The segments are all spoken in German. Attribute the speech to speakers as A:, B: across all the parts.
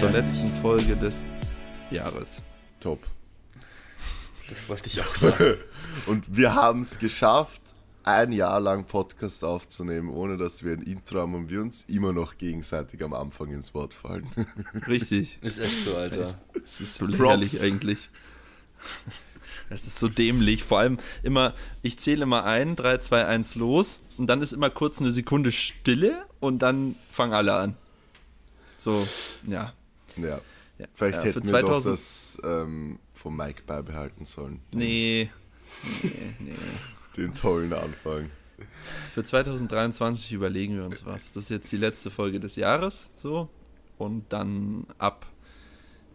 A: zur letzten Folge des Jahres.
B: Top.
C: Das wollte ich auch sagen.
B: Und wir haben es geschafft, ein Jahr lang Podcast aufzunehmen, ohne dass wir ein Intro haben und wir uns immer noch gegenseitig am Anfang ins Wort fallen.
A: Richtig.
C: Ist echt so, Alter.
A: Es ist so lächerlich eigentlich. Es ist so dämlich. Vor allem immer, ich zähle immer ein, 3, 2, 1 los und dann ist immer kurz eine Sekunde Stille und dann fangen alle an. So, ja.
B: Ja.
A: Ja.
B: Vielleicht
A: Ja,
B: hätten wir doch
A: 2000
B: das ähm, vom Mike beibehalten sollen.
A: Nee. Nee, nee.
B: Den tollen Anfang.
A: Für 2023 überlegen wir uns was. Das ist jetzt die letzte Folge des Jahres, so. Und dann ab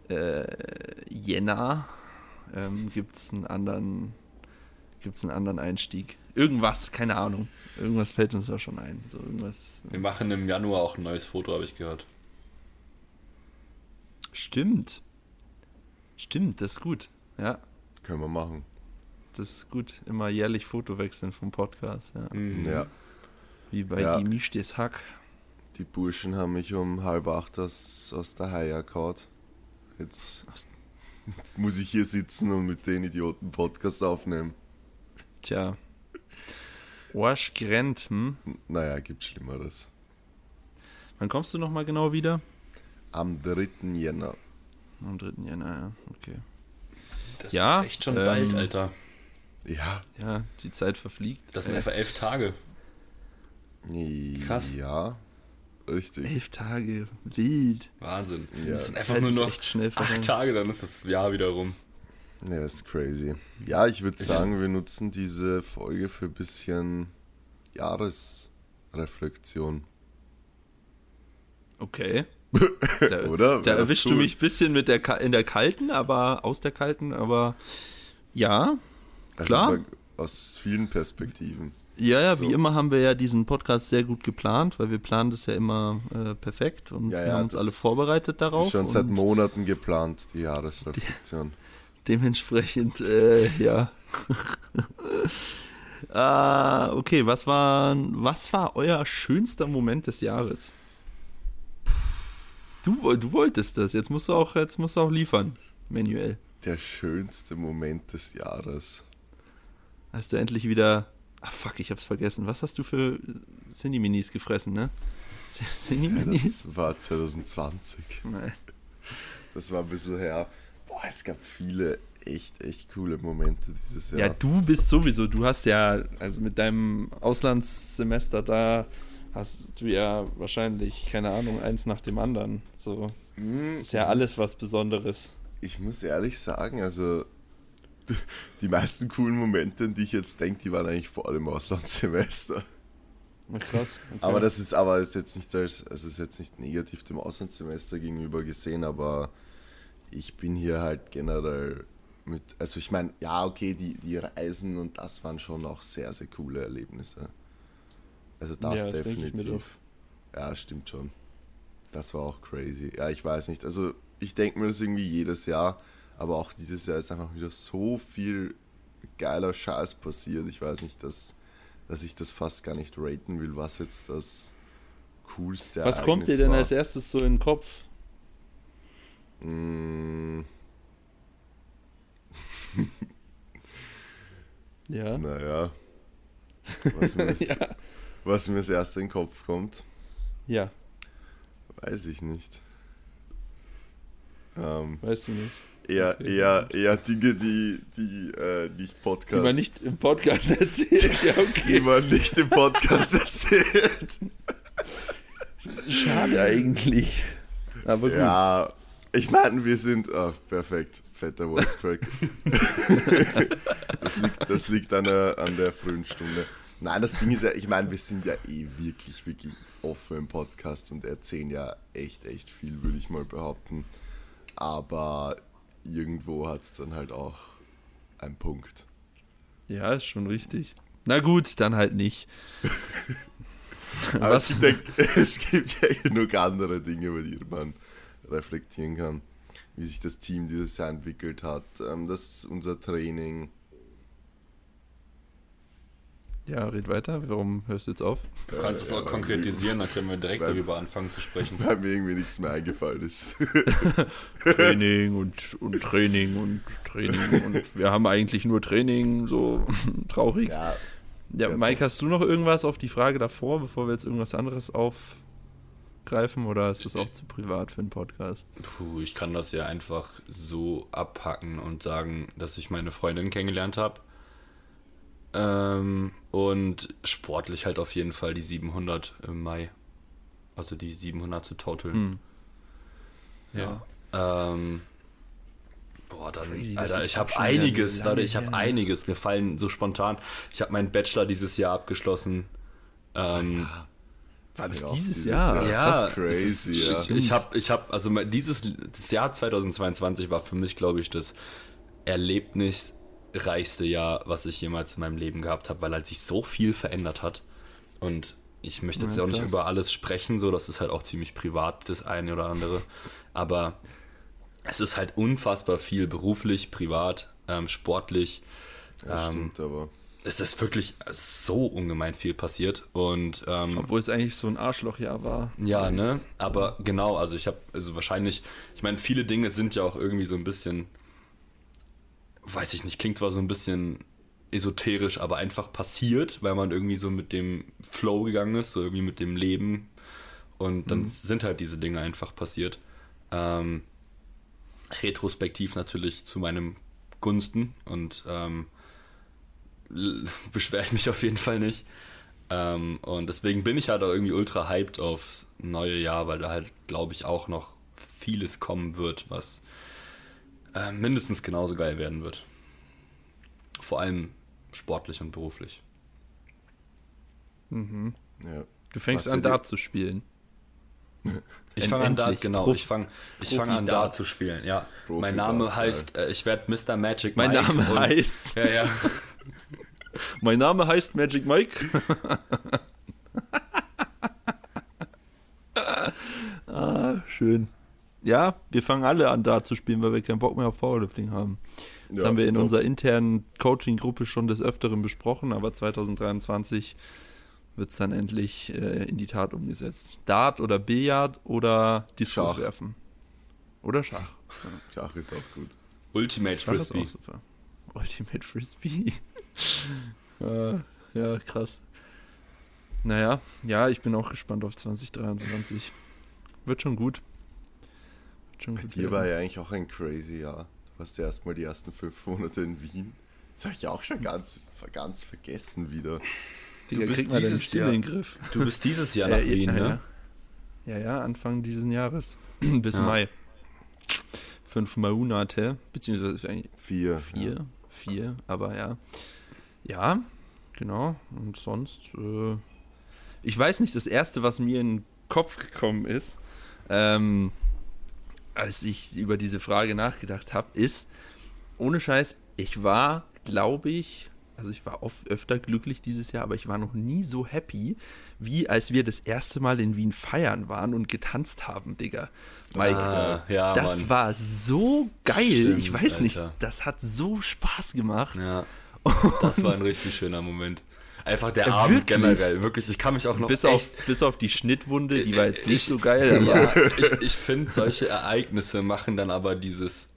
A: äh, Jänner ähm, gibt es einen anderen gibt's einen anderen Einstieg. Irgendwas, keine Ahnung. Irgendwas fällt uns da schon ein. So irgendwas.
C: Wir machen im Januar auch ein neues Foto, habe ich gehört.
A: Stimmt. Stimmt, das ist gut. Ja,
B: Können wir machen.
A: das ist gut. Immer jährlich Foto wechseln vom Podcast. Ja.
C: Mhm.
B: Ja.
A: Wie bei
B: Ja.
A: Gemischtes Hack.
B: Die Burschen haben mich um halb acht aus, aus der Haie kaut. Jetzt muss ich hier sitzen und mit den Idioten Podcast aufnehmen.
A: Tja. Arsch gerannt, hm?
B: Naja, gibt Schlimmeres.
A: Wann kommst du nochmal genau wieder?
B: Am 3. Jänner.
A: Am 3. Jänner, ja, okay.
C: Das
A: Ja,
C: ist echt schon
A: ähm,
C: bald, Alter.
B: Ja.
A: Ja, die Zeit verfliegt.
C: Das sind
A: Äh,
C: einfach elf Tage. Krass.
B: Ja. Richtig.
A: elf Tage, wild.
C: Wahnsinn.
B: Ja.
C: Das sind einfach
A: Zeit
C: nur
A: ist
C: noch
A: echt schnell
C: acht. Tage, dann ist das Jahr wieder rum.
B: Ja, ist crazy. Ja, ich würde sagen, wir nutzen diese Folge für ein bisschen Jahresreflexion.
A: Okay. Da,
B: Oder?
A: Da erwischst
B: cool.
A: du mich ein bisschen mit der in der kalten, aber aus der kalten, aber ja.
B: Also
A: Klar.
B: Aus vielen Perspektiven.
A: Ja, ja,
B: So.
A: wie immer haben wir ja diesen Podcast sehr gut geplant, weil wir planen das ja immer äh, perfekt und
B: Ja,
A: wir
B: ja,
A: haben uns
B: das
A: alle vorbereitet darauf.
B: Schon seit Monaten geplant, die Jahresreflexion.
A: Dementsprechend, äh, ja. ah, okay, was war, was war euer schönster Moment des Jahres? Du, du wolltest das, jetzt musst du auch, jetzt musst du auch liefern, manuell.
B: Der schönste Moment des Jahres.
A: Hast du endlich wieder, ah fuck, ich hab's vergessen, was hast du für Cineminis gefressen, ne?
B: Ja,
A: Cineminis?
B: das war 2020.
A: Nein.
B: Das war ein bisschen her. Boah, es gab viele echt, echt coole Momente dieses Jahr.
A: Ja, du bist sowieso, du hast ja, also mit deinem Auslandssemester da, hast du ja wahrscheinlich, keine Ahnung, eins nach dem anderen. So,
B: Hm,
A: ist ja alles
B: muss-
A: was Besonderes.
B: Ich muss ehrlich sagen, also die meisten coolen Momente, an die ich jetzt denke, die waren eigentlich vor allem Auslandssemester.
A: Krass. Okay.
B: Aber das ist aber ist jetzt nicht als, also ist jetzt nicht negativ dem Auslandssemester gegenüber gesehen, aber ich bin hier halt generell mit, also ich meine, ja, okay, die, die Reisen und das waren schon auch sehr, sehr coole Erlebnisse. Also das
A: Ja, das
B: definitiv. Ja, stimmt schon. Das war auch crazy. Ja, ich weiß nicht. Also ich denke mir das irgendwie jedes Jahr, aber auch dieses Jahr ist einfach wieder so viel geiler Scheiß passiert. Ich weiß nicht, dass, dass ich das fast gar nicht raten will, was jetzt das coolste
A: was kommt dir
B: Ereignis
A: denn
B: war.
A: als erstes so in den Kopf?
B: Mm,
A: Ja.
B: naja. Was mir, das,
A: ja.
B: Was mir das erste in den Kopf kommt,
A: Ja,
B: weiß ich nicht. Ähm,
A: weißt du nicht.
B: eher,
A: Okay.
B: eher, eher Dinge, die, die äh, nicht Podcast.
A: Die man nicht im Podcast erzählt. Ja,
B: die
A: okay.
B: man nicht im Podcast erzählt.
A: Schade eigentlich. Aber gut.
B: Ja, ich meine, wir sind. ah, perfekt, fetter Voice Crack. das liegt, das liegt an, der, an der frühen Stunde. Nein, das Ding ist ja, ich meine, wir sind ja eh wirklich, wirklich offen im Podcast und erzählen ja echt, echt viel, würde ich mal behaupten. Aber irgendwo hat es dann halt auch einen Punkt.
A: Ja, ist schon richtig. Na gut, dann halt nicht.
B: Aber es, gibt ja, es gibt ja genug andere Dinge, über die man reflektieren kann. Wie sich das Team dieses Jahr entwickelt hat, ähm, das unser Training.
A: Ja, red weiter. Warum hörst du jetzt auf?
C: Du kannst es
B: ja,
C: auch konkretisieren, dann können wir direkt
B: weil-
C: darüber anfangen zu sprechen.
B: Weil mir irgendwie nichts mehr eingefallen ist.
A: Training und, und Training und Training und wir haben eigentlich nur Training, so traurig.
B: ja,
A: Ja,
B: Ja,
A: Mike, hast du noch irgendwas auf die Frage davor, bevor wir jetzt irgendwas anderes aufgreifen oder ist das auch zu privat für einen Podcast?
C: Puh, ich kann das ja einfach so abhacken und sagen, dass ich meine Freundin kennengelernt habe. Ähm, und sportlich halt auf jeden Fall die 700 im Mai. Also die 700 zu total.
A: Hm.
C: Ja. Ähm, boah, dann,
A: Crazy,
C: Alter, ich habe einiges, Leute, ich habe einiges. Mir fallen so spontan. Ich habe meinen Bachelor dieses Jahr abgeschlossen. Ähm,
A: War das dieses Jahr?
C: ja,
B: Krass,
C: es
B: crazy,
C: ist,
B: ja.
C: Ich, habe, ich hab, also dieses das Jahr 2022 war für mich, glaube ich, das erlebnisreichste Jahr, was ich jemals in meinem Leben gehabt habe, weil halt sich so viel verändert hat. Und ich möchte jetzt
A: Ja,
C: auch nicht über alles sprechen, so das ist halt auch ziemlich privat, das eine oder andere. Aber es ist halt unfassbar viel beruflich, privat, ähm, sportlich.
B: ja
C: ähm,
B: stimmt, aber
C: es ist wirklich so ungemein viel passiert. Und ähm,
A: Obwohl es eigentlich so ein Arschlochjahr war.
C: ja, ne? Aber genau, also ich habe, also wahrscheinlich, ich meine, viele Dinge sind ja auch irgendwie so ein bisschen, weiß ich nicht, klingt zwar so ein bisschen esoterisch, aber einfach passiert, weil man irgendwie so mit dem Flow gegangen ist, so irgendwie mit dem Leben. Und dann sind halt diese Dinge einfach passiert. Ähm, retrospektiv natürlich zu meinem Gunsten und ähm, beschwere ich mich auf jeden Fall nicht. Ähm, und deswegen bin ich halt auch irgendwie ultra hyped aufs neue Jahr, weil da halt, glaube ich, auch noch vieles kommen wird, was äh, mindestens genauso geil werden wird. Vor allem sportlich und beruflich.
B: ja.
A: Du fängst
B: Was
A: an, Dart zu spielen.
C: Ich fange an Dart, genau.
A: Prof-
C: ich fange ich fang an
A: Dart.
C: Zu spielen, ja.
B: Profi
C: mein Name
B: Dart,
C: heißt, äh, ich werde Mr. Magic
A: Mein
C: Mike
A: Name
C: und-
A: heißt.
C: Ja, ja.
A: Mein Name heißt Magic Mike. ah, schön. Ja, wir fangen alle an, Dart zu spielen, weil wir keinen Bock mehr auf Powerlifting haben. Das
B: Ja,
A: haben wir in
B: top.
A: unserer internen Coaching-Gruppe schon des Öfteren besprochen, aber 2023 wird es dann endlich äh, in die Tat umgesetzt. Dart oder Billard oder Diskus
B: Schach.
A: werfen. Oder Schach.
B: Schach ist auch gut.
C: Ultimate
A: Schach ist
C: Frisbee.
A: auch super. Ultimate Frisbee. ah, ja, krass. Naja, ja, ich bin auch gespannt auf 2023. Wird schon gut.
B: Bei dir war ja eigentlich auch ein crazy Jahr. Du warst ja erstmal die ersten fünf Monate in Wien. Das habe ich auch schon ganz, ganz vergessen wieder.
A: Digga,
C: du bist
A: mal deine
C: dieses Jahr-
A: in den Griff.
C: Du bist dieses Jahr
A: Ja,
C: nach
A: ja,
C: Wien,
A: ja,
C: ne?
A: Ja, ja, Anfang dieses Jahres. Bis
C: Ja.
A: Mai. Fünf Monate, beziehungsweise eigentlich
B: Vier.
A: vier, vier, aber ja. Ja, genau. Und sonst, äh, ich weiß nicht, das erste, was mir in den Kopf gekommen ist, ähm, als ich über diese Frage nachgedacht habe, ist, ohne Scheiß, ich war, glaube ich, also ich war oft öfter glücklich dieses Jahr, aber ich war noch nie so happy, wie als wir das erste Mal in Wien feiern waren und getanzt haben, Digga. Mike,
C: Ah, ja,
A: das
C: Mann.
A: war so geil.
C: Stimmt,
A: ich weiß nicht,
C: Alter.
A: das hat so Spaß gemacht.
C: Ja, das war ein richtig schöner Moment. Einfach der
A: Ja,
C: Abend
A: wirklich.
C: generell, wirklich. Ich kann mich auch noch
A: Bis
C: echt
A: auf, bis auf die Schnittwunde, die war jetzt nicht
C: Ich-
A: so geil, aber
C: Ja, ich, ich finde, solche Ereignisse machen dann aber dieses,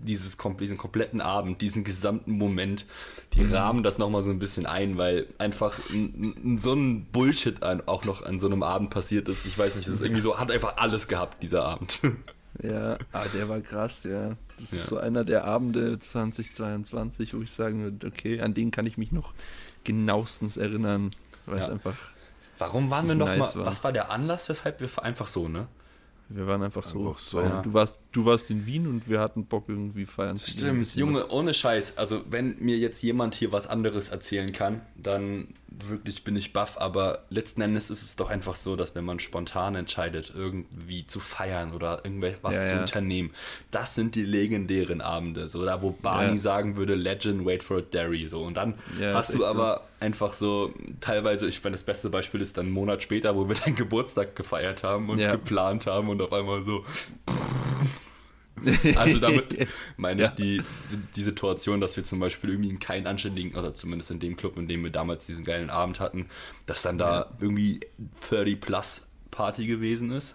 C: dieses, diesen kompletten Abend, diesen gesamten Moment, die
A: Mhm.
C: rahmen das nochmal so ein bisschen ein, weil einfach n- n- so ein Bullshit an, auch noch an so einem Abend passiert ist. Ich weiß nicht, es ist irgendwie so, hat einfach alles gehabt, dieser Abend.
A: ja, ah, der war krass, ja. Das
C: Ja.
A: ist so einer der Abende 2022, wo ich sagen würde, okay, an den kann ich mich noch genauestens erinnern, weil es
C: Ja.
A: einfach,
C: Warum waren wir noch
A: Nice
C: mal,
A: war.
C: was war der Anlass, weshalb wir einfach so, ne?
A: wir waren einfach so.
B: Einfach so.
A: feiern.
C: Ja.
A: Du, warst, du warst in Wien und wir hatten Bock irgendwie feiern zu
C: Stimmt, Junge,
A: was-
C: ohne Scheiß. Also, wenn mir jetzt jemand hier was anderes erzählen kann, dann wirklich bin ich baff. Aber letzten Endes ist es doch einfach so, dass wenn man spontan entscheidet, irgendwie zu feiern oder irgendwas
A: Ja,
C: zu
A: ja.
C: unternehmen, das sind die legendären Abende. So, da wo Barney
A: Ja.
C: sagen würde, Legend, wait for it, Derry. So, und dann hast du
A: echt so.
C: aber einfach so, teilweise, ich meine, das beste Beispiel ist dann einen Monat später, wo wir deinen Geburtstag gefeiert haben und geplant haben und auf einmal so, Also damit meine ich
A: Ja.
C: die, die Situation, dass wir zum Beispiel irgendwie in keinen anständigen, oder zumindest in dem Club, in dem wir damals diesen geilen Abend hatten, dass dann da irgendwie 30 plus Party gewesen ist.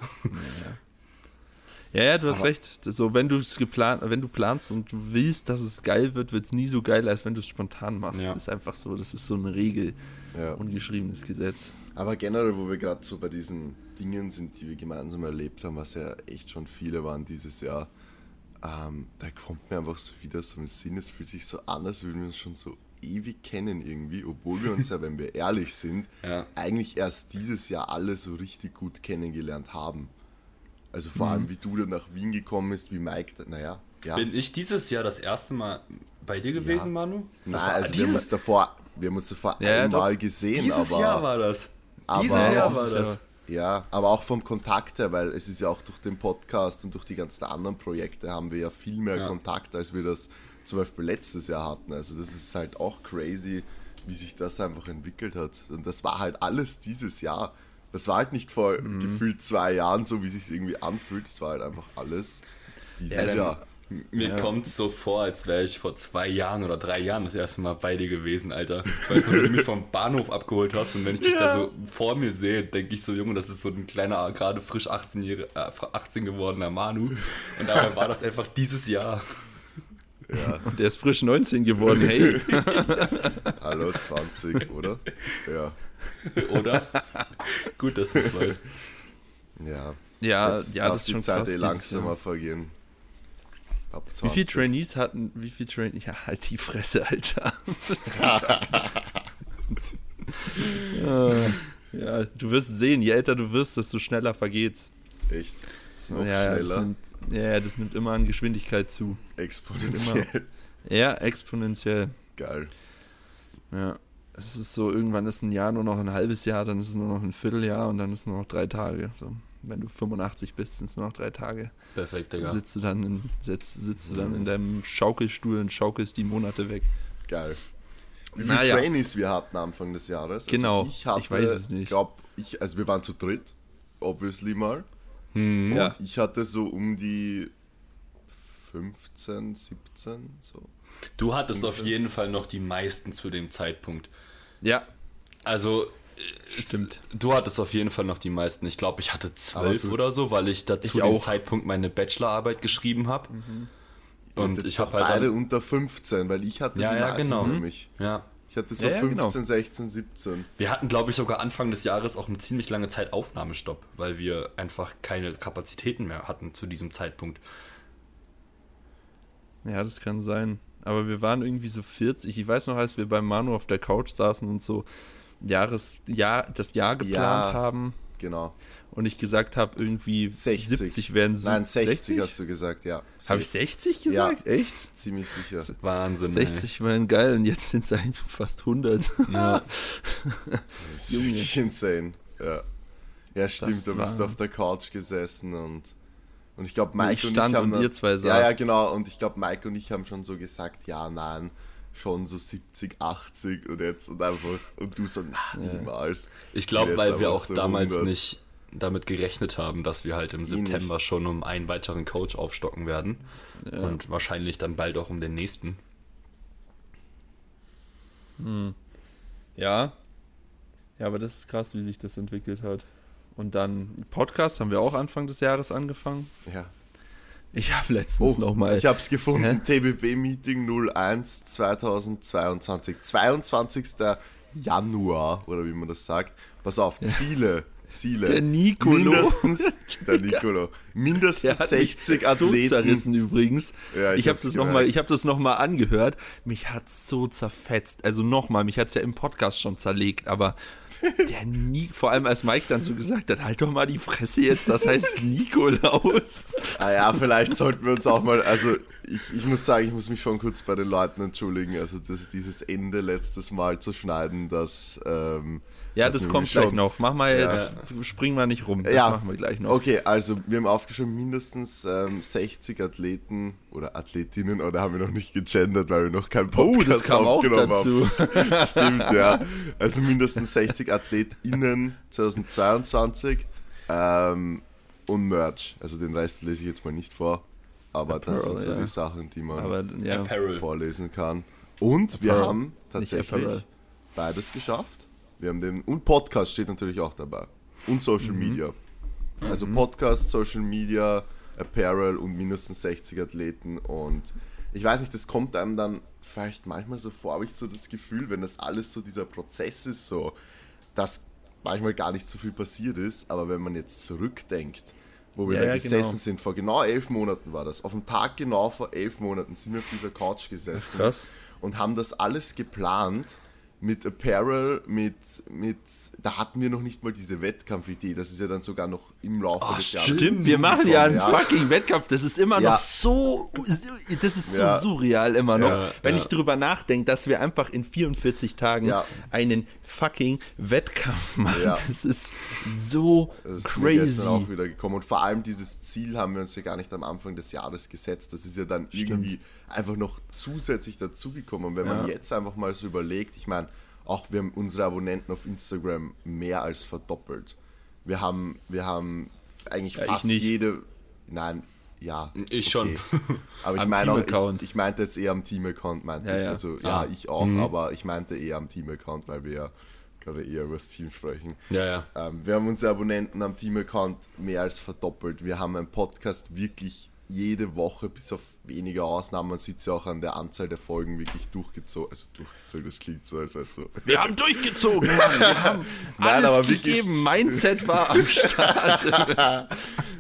A: Ja, ja, du hast
B: Aber-
A: recht. So, wenn du es geplant, wenn du planst und du willst, dass es geil wird, wird es nie so geil, als wenn du es spontan machst.
C: Ja.
A: Das ist einfach so, das ist so eine Regel,
B: Ja.
A: ungeschriebenes Gesetz.
B: Aber generell, wo wir gerade so bei diesen Dingen sind, die wir gemeinsam erlebt haben, was ja echt schon viele waren dieses Jahr, ähm, da kommt mir einfach so wieder so ein Sinn, es fühlt sich so an, als würden wir uns schon so ewig kennen irgendwie, obwohl wir uns ja, wenn wir ehrlich sind,
C: Ja.
B: eigentlich erst dieses Jahr alle so richtig gut kennengelernt haben. Also vor allem, wie du dann nach Wien gekommen bist, wie Mike, da- naja, ja.
C: Bin ich dieses Jahr das erste Mal bei dir gewesen,
B: Ja.
C: Manu? Das
B: Nein, also wir haben
C: dieses,
B: uns davor, wir haben uns davor
A: Ja,
B: einmal
A: doch.
B: gesehen,
C: dieses
B: aber
C: Jahr war das. dieses Jahr war
A: Dieses
C: das.
B: Ja, aber auch vom Kontakt her, weil es ist ja auch durch den Podcast und durch die ganzen anderen Projekte haben wir ja viel mehr
C: Ja.
B: Kontakt, als wir das zum Beispiel letztes Jahr hatten. Also das ist halt auch crazy, wie sich das einfach entwickelt hat. Und das war halt alles dieses Jahr. Das war halt nicht vor
C: Mhm.
B: gefühlt zwei Jahren so, wie sich irgendwie anfühlt. Das war halt einfach alles dieses
A: das
B: Jahr.
C: Mir
A: Ja.
C: kommt so vor, als wäre ich vor zwei Jahren oder drei Jahren das erste Mal bei dir gewesen, Alter. Ich weiß noch, wie du mich vom Bahnhof abgeholt hast und wenn ich dich da so vor mir sehe, denke ich so, Junge, das ist so ein kleiner, gerade frisch 18, äh, 18 gewordener Manu. Und dabei war das einfach dieses Jahr.
B: Ja,
A: Und der ist frisch 19 geworden, hey.
B: hallo 20, oder? Ja,
C: Oder? Gut, dass du es weißt.
B: ja.
A: Ja,
B: Jetzt
A: ja,
B: darf
A: das ist
B: die
A: schon
B: Zeit
A: krass.
B: eh langsamer vergehen.
A: Wie
B: 20.
A: viele Trainees hatten, wie viele Trainees, ja, halt die Fresse, Alter. Ja, du wirst sehen, je älter du wirst, desto schneller vergeht's.
B: Echt? Noch
A: ja, ja, das
B: schneller.
A: nimmt, ja, ja, das nimmt immer an Geschwindigkeit zu.
B: Exponentiell.
A: Ja, exponentiell.
B: Geil.
A: Ja. Es ist so, irgendwann ist ein Jahr nur noch ein halbes Jahr, dann ist es nur noch ein Vierteljahr und dann ist es nur noch drei Tage. So, wenn du 85 bist, sind es nur noch drei Tage.
C: Perfekt, Digga.
A: Sitzt du dann in, sitzt, sitzt du dann in deinem Schaukelstuhl und schaukelst die Monate weg.
B: Geil. Wie viele
A: Naja.
B: Trainees wir hatten Anfang des Jahres?
A: Genau,
B: Also ich, hatte,
A: ich weiß es nicht.
B: Glaub, ich, also wir waren zu dritt, obviously mal.
C: Hm.
A: Ja.
B: Und ich hatte so um die 15, 17, so.
C: Du hattest auf jeden Fall noch die meisten zu dem Zeitpunkt.
A: Ja,
C: Also,
A: Stimmt.
C: Es, du hattest auf jeden Fall noch die meisten. Ich glaube, ich hatte zwölf oder so, weil ich dazu
A: Ich
C: dem
A: auch.
C: Zeitpunkt meine Bachelorarbeit geschrieben habe. Und
B: Jetzt
C: ich
B: doch
C: habe halt dann,
B: unter 15, weil ich hatte
C: Ja,
B: die
C: ja, genau.
B: nämlich.
C: ja,
B: Ich hatte so
A: Ja, ja,
B: 15,
A: genau.
B: 16, 17.
C: wir hatten, glaube ich, sogar Anfang des Jahres auch eine ziemlich lange Zeit Aufnahmestopp, weil wir einfach keine Kapazitäten mehr hatten zu diesem Zeitpunkt.
A: ja, das kann sein. Aber wir waren irgendwie so 40. Ich weiß noch, als wir beim Manu auf der Couch saßen und so Jahres, Jahr, das Jahr geplant
B: Ja.
A: haben
B: Genau.
A: und ich gesagt habe, irgendwie
B: 60.
A: 70 wären so.
B: Nein, 60, hast du gesagt, ja.
A: Habe ich 60 gesagt? Echt?
B: Ziemlich sicher.
C: Wahnsinn.
A: 60 wären geil und jetzt sind es eigentlich fast 100.
C: Ey. Ja.
B: Das ist
A: Junge.
B: wirklich insane. Ja, ja stimmt,
A: Das
B: du bist auf der Couch gesessen und, und ich glaube, Mike
A: Ich
B: und
A: stand
B: ich haben
A: und ihr zwei
B: Ja, ja, genau. Und ich glaube, Mike und ich haben schon so gesagt, ja, nein, schon so 70, 80 und jetzt und einfach, und du so, na, niemals.
C: Ich glaube, weil wir auch
B: so
C: damals
B: 100.
C: nicht damit gerechnet haben, dass wir halt im September
B: nicht.
C: schon um einen weiteren Coach aufstocken werden.
A: Ja.
C: Und wahrscheinlich dann bald auch um den nächsten.
A: Ja. Ja, aber das ist krass, wie sich das entwickelt hat. Und dann Podcast haben wir auch Anfang des Jahres angefangen.
B: Ja.
A: Ich habe letztens
B: Oh,
A: nochmal.
B: ich habe es gefunden,
A: Hä?
B: TBB-Meeting 01 2022. 22. Januar, oder wie man das sagt. Pass auf, Ziele. Ziele.
A: Der Nicolo.
B: Mindestens, der Nicolo. Mindestens
A: Der hat mich
B: 60
A: so
B: Athleten.
A: zerrissen übrigens.
B: Ja, ich
A: ich habe das nochmal, ich habe das noch mal angehört. Mich hat so zerfetzt. Also nochmal, mich hat's ja im Podcast schon zerlegt, aber der nie, vor allem als Mike dann so gesagt hat, halt doch mal die Fresse jetzt, das heißt Nikolaus.
B: Ah ja, vielleicht sollten wir uns auch mal, also ich, ich muss sagen, ich muss mich schon kurz bei den Leuten entschuldigen. Also das, dieses Ende letztes Mal zu schneiden, das ähm,
A: Ja, das kommt
B: schon-
A: gleich noch. Mach mal
B: Ja.
A: jetzt, spring mal nicht rum. Das
B: ja,
A: machen wir gleich noch.
B: Okay, also wir haben aufgeschrieben, mindestens ähm, 60 Athleten oder Athletinnen, oder haben wir noch nicht gegendert, weil wir noch keinen
A: Oh,
B: Podcast
A: das kam auch
B: aufgenommen
A: dazu.
B: haben. Stimmt, ja. Also mindestens 60 AthletInnen 2022 ähm, und Merch. Also den Rest lese ich jetzt mal nicht vor. aber das
A: Apparel,
B: sind so
A: ja.
B: die Sachen, die man
A: Aber ja,
B: vorlesen kann. Und wir
A: Apparel,
B: haben
A: nicht
B: tatsächlich beides geschafft. Wir haben den und Podcast steht natürlich auch dabei und
A: Mhm.
B: Social Media. Also Podcast, Social Media, Apparel und mindestens 60 Athleten und ich weiß nicht, das kommt einem dann vielleicht manchmal so vor, habe ich so das Gefühl, wenn das alles so dieser Prozess ist, so, dass manchmal gar nicht so viel passiert ist, aber wenn man jetzt zurückdenkt, wo wir
A: Ja,
B: da gesessen
A: genau.
B: sind, vor genau elf Monaten war das, auf dem Tag genau vor elf Monaten sind wir auf dieser Couch gesessen und haben das alles geplant mit Apparel, mit, mit, da hatten wir noch nicht mal diese Wettkampfidee, das ist ja dann sogar noch im Laufe des Jahres.
A: Stimmt, wir machen ja einen
B: dazugekommen,
A: fucking Wettkampf. Das ist immer
B: Ja.
A: noch so, das ist so
B: Ja.
A: surreal immer noch.
C: Ja,
A: wenn
C: ja.
A: ich drüber nachdenke, dass wir einfach in 44 Tagen
B: Ja.
A: einen fucking Wettkampf machen.
B: Ja.
A: Das ist so
B: Das ist mir gestern auch
A: crazy.
B: wieder gekommen. Und vor allem dieses Ziel haben wir uns ja gar nicht am Anfang des Jahres gesetzt. Das ist ja dann irgendwie einfach noch zusätzlich dazugekommen. Und wenn man
A: Ja.
B: jetzt einfach mal so überlegt, ich meine, auch wir haben unsere Abonnenten auf Instagram mehr als verdoppelt. Wir haben, wir haben eigentlich
A: Ja,
B: fast jede. Nein, ja.
C: Ich schon.
B: Aber ich meine auch, ich, ich meinte jetzt eher am Team-Account, meinte
A: Ja,
B: ich. Also ja,
C: Ah.
B: ich auch, aber ich meinte eher am Team-Account, weil wir ja gerade eher über das Team sprechen.
C: Ja, ja.
B: Ähm, wir haben unsere Abonnenten am Team-Account mehr als verdoppelt. Wir haben einen Podcast wirklich jede Woche, bis auf wenige Ausnahmen, man sieht es ja auch an der Anzahl der Folgen wirklich durchgezogen. Also durchgezogen, das klingt so, als wäre so.
A: Wir haben durchgezogen, Mann. Wir haben
B: Nein,
A: alles
B: aber
A: gegeben. Mindset war am Start.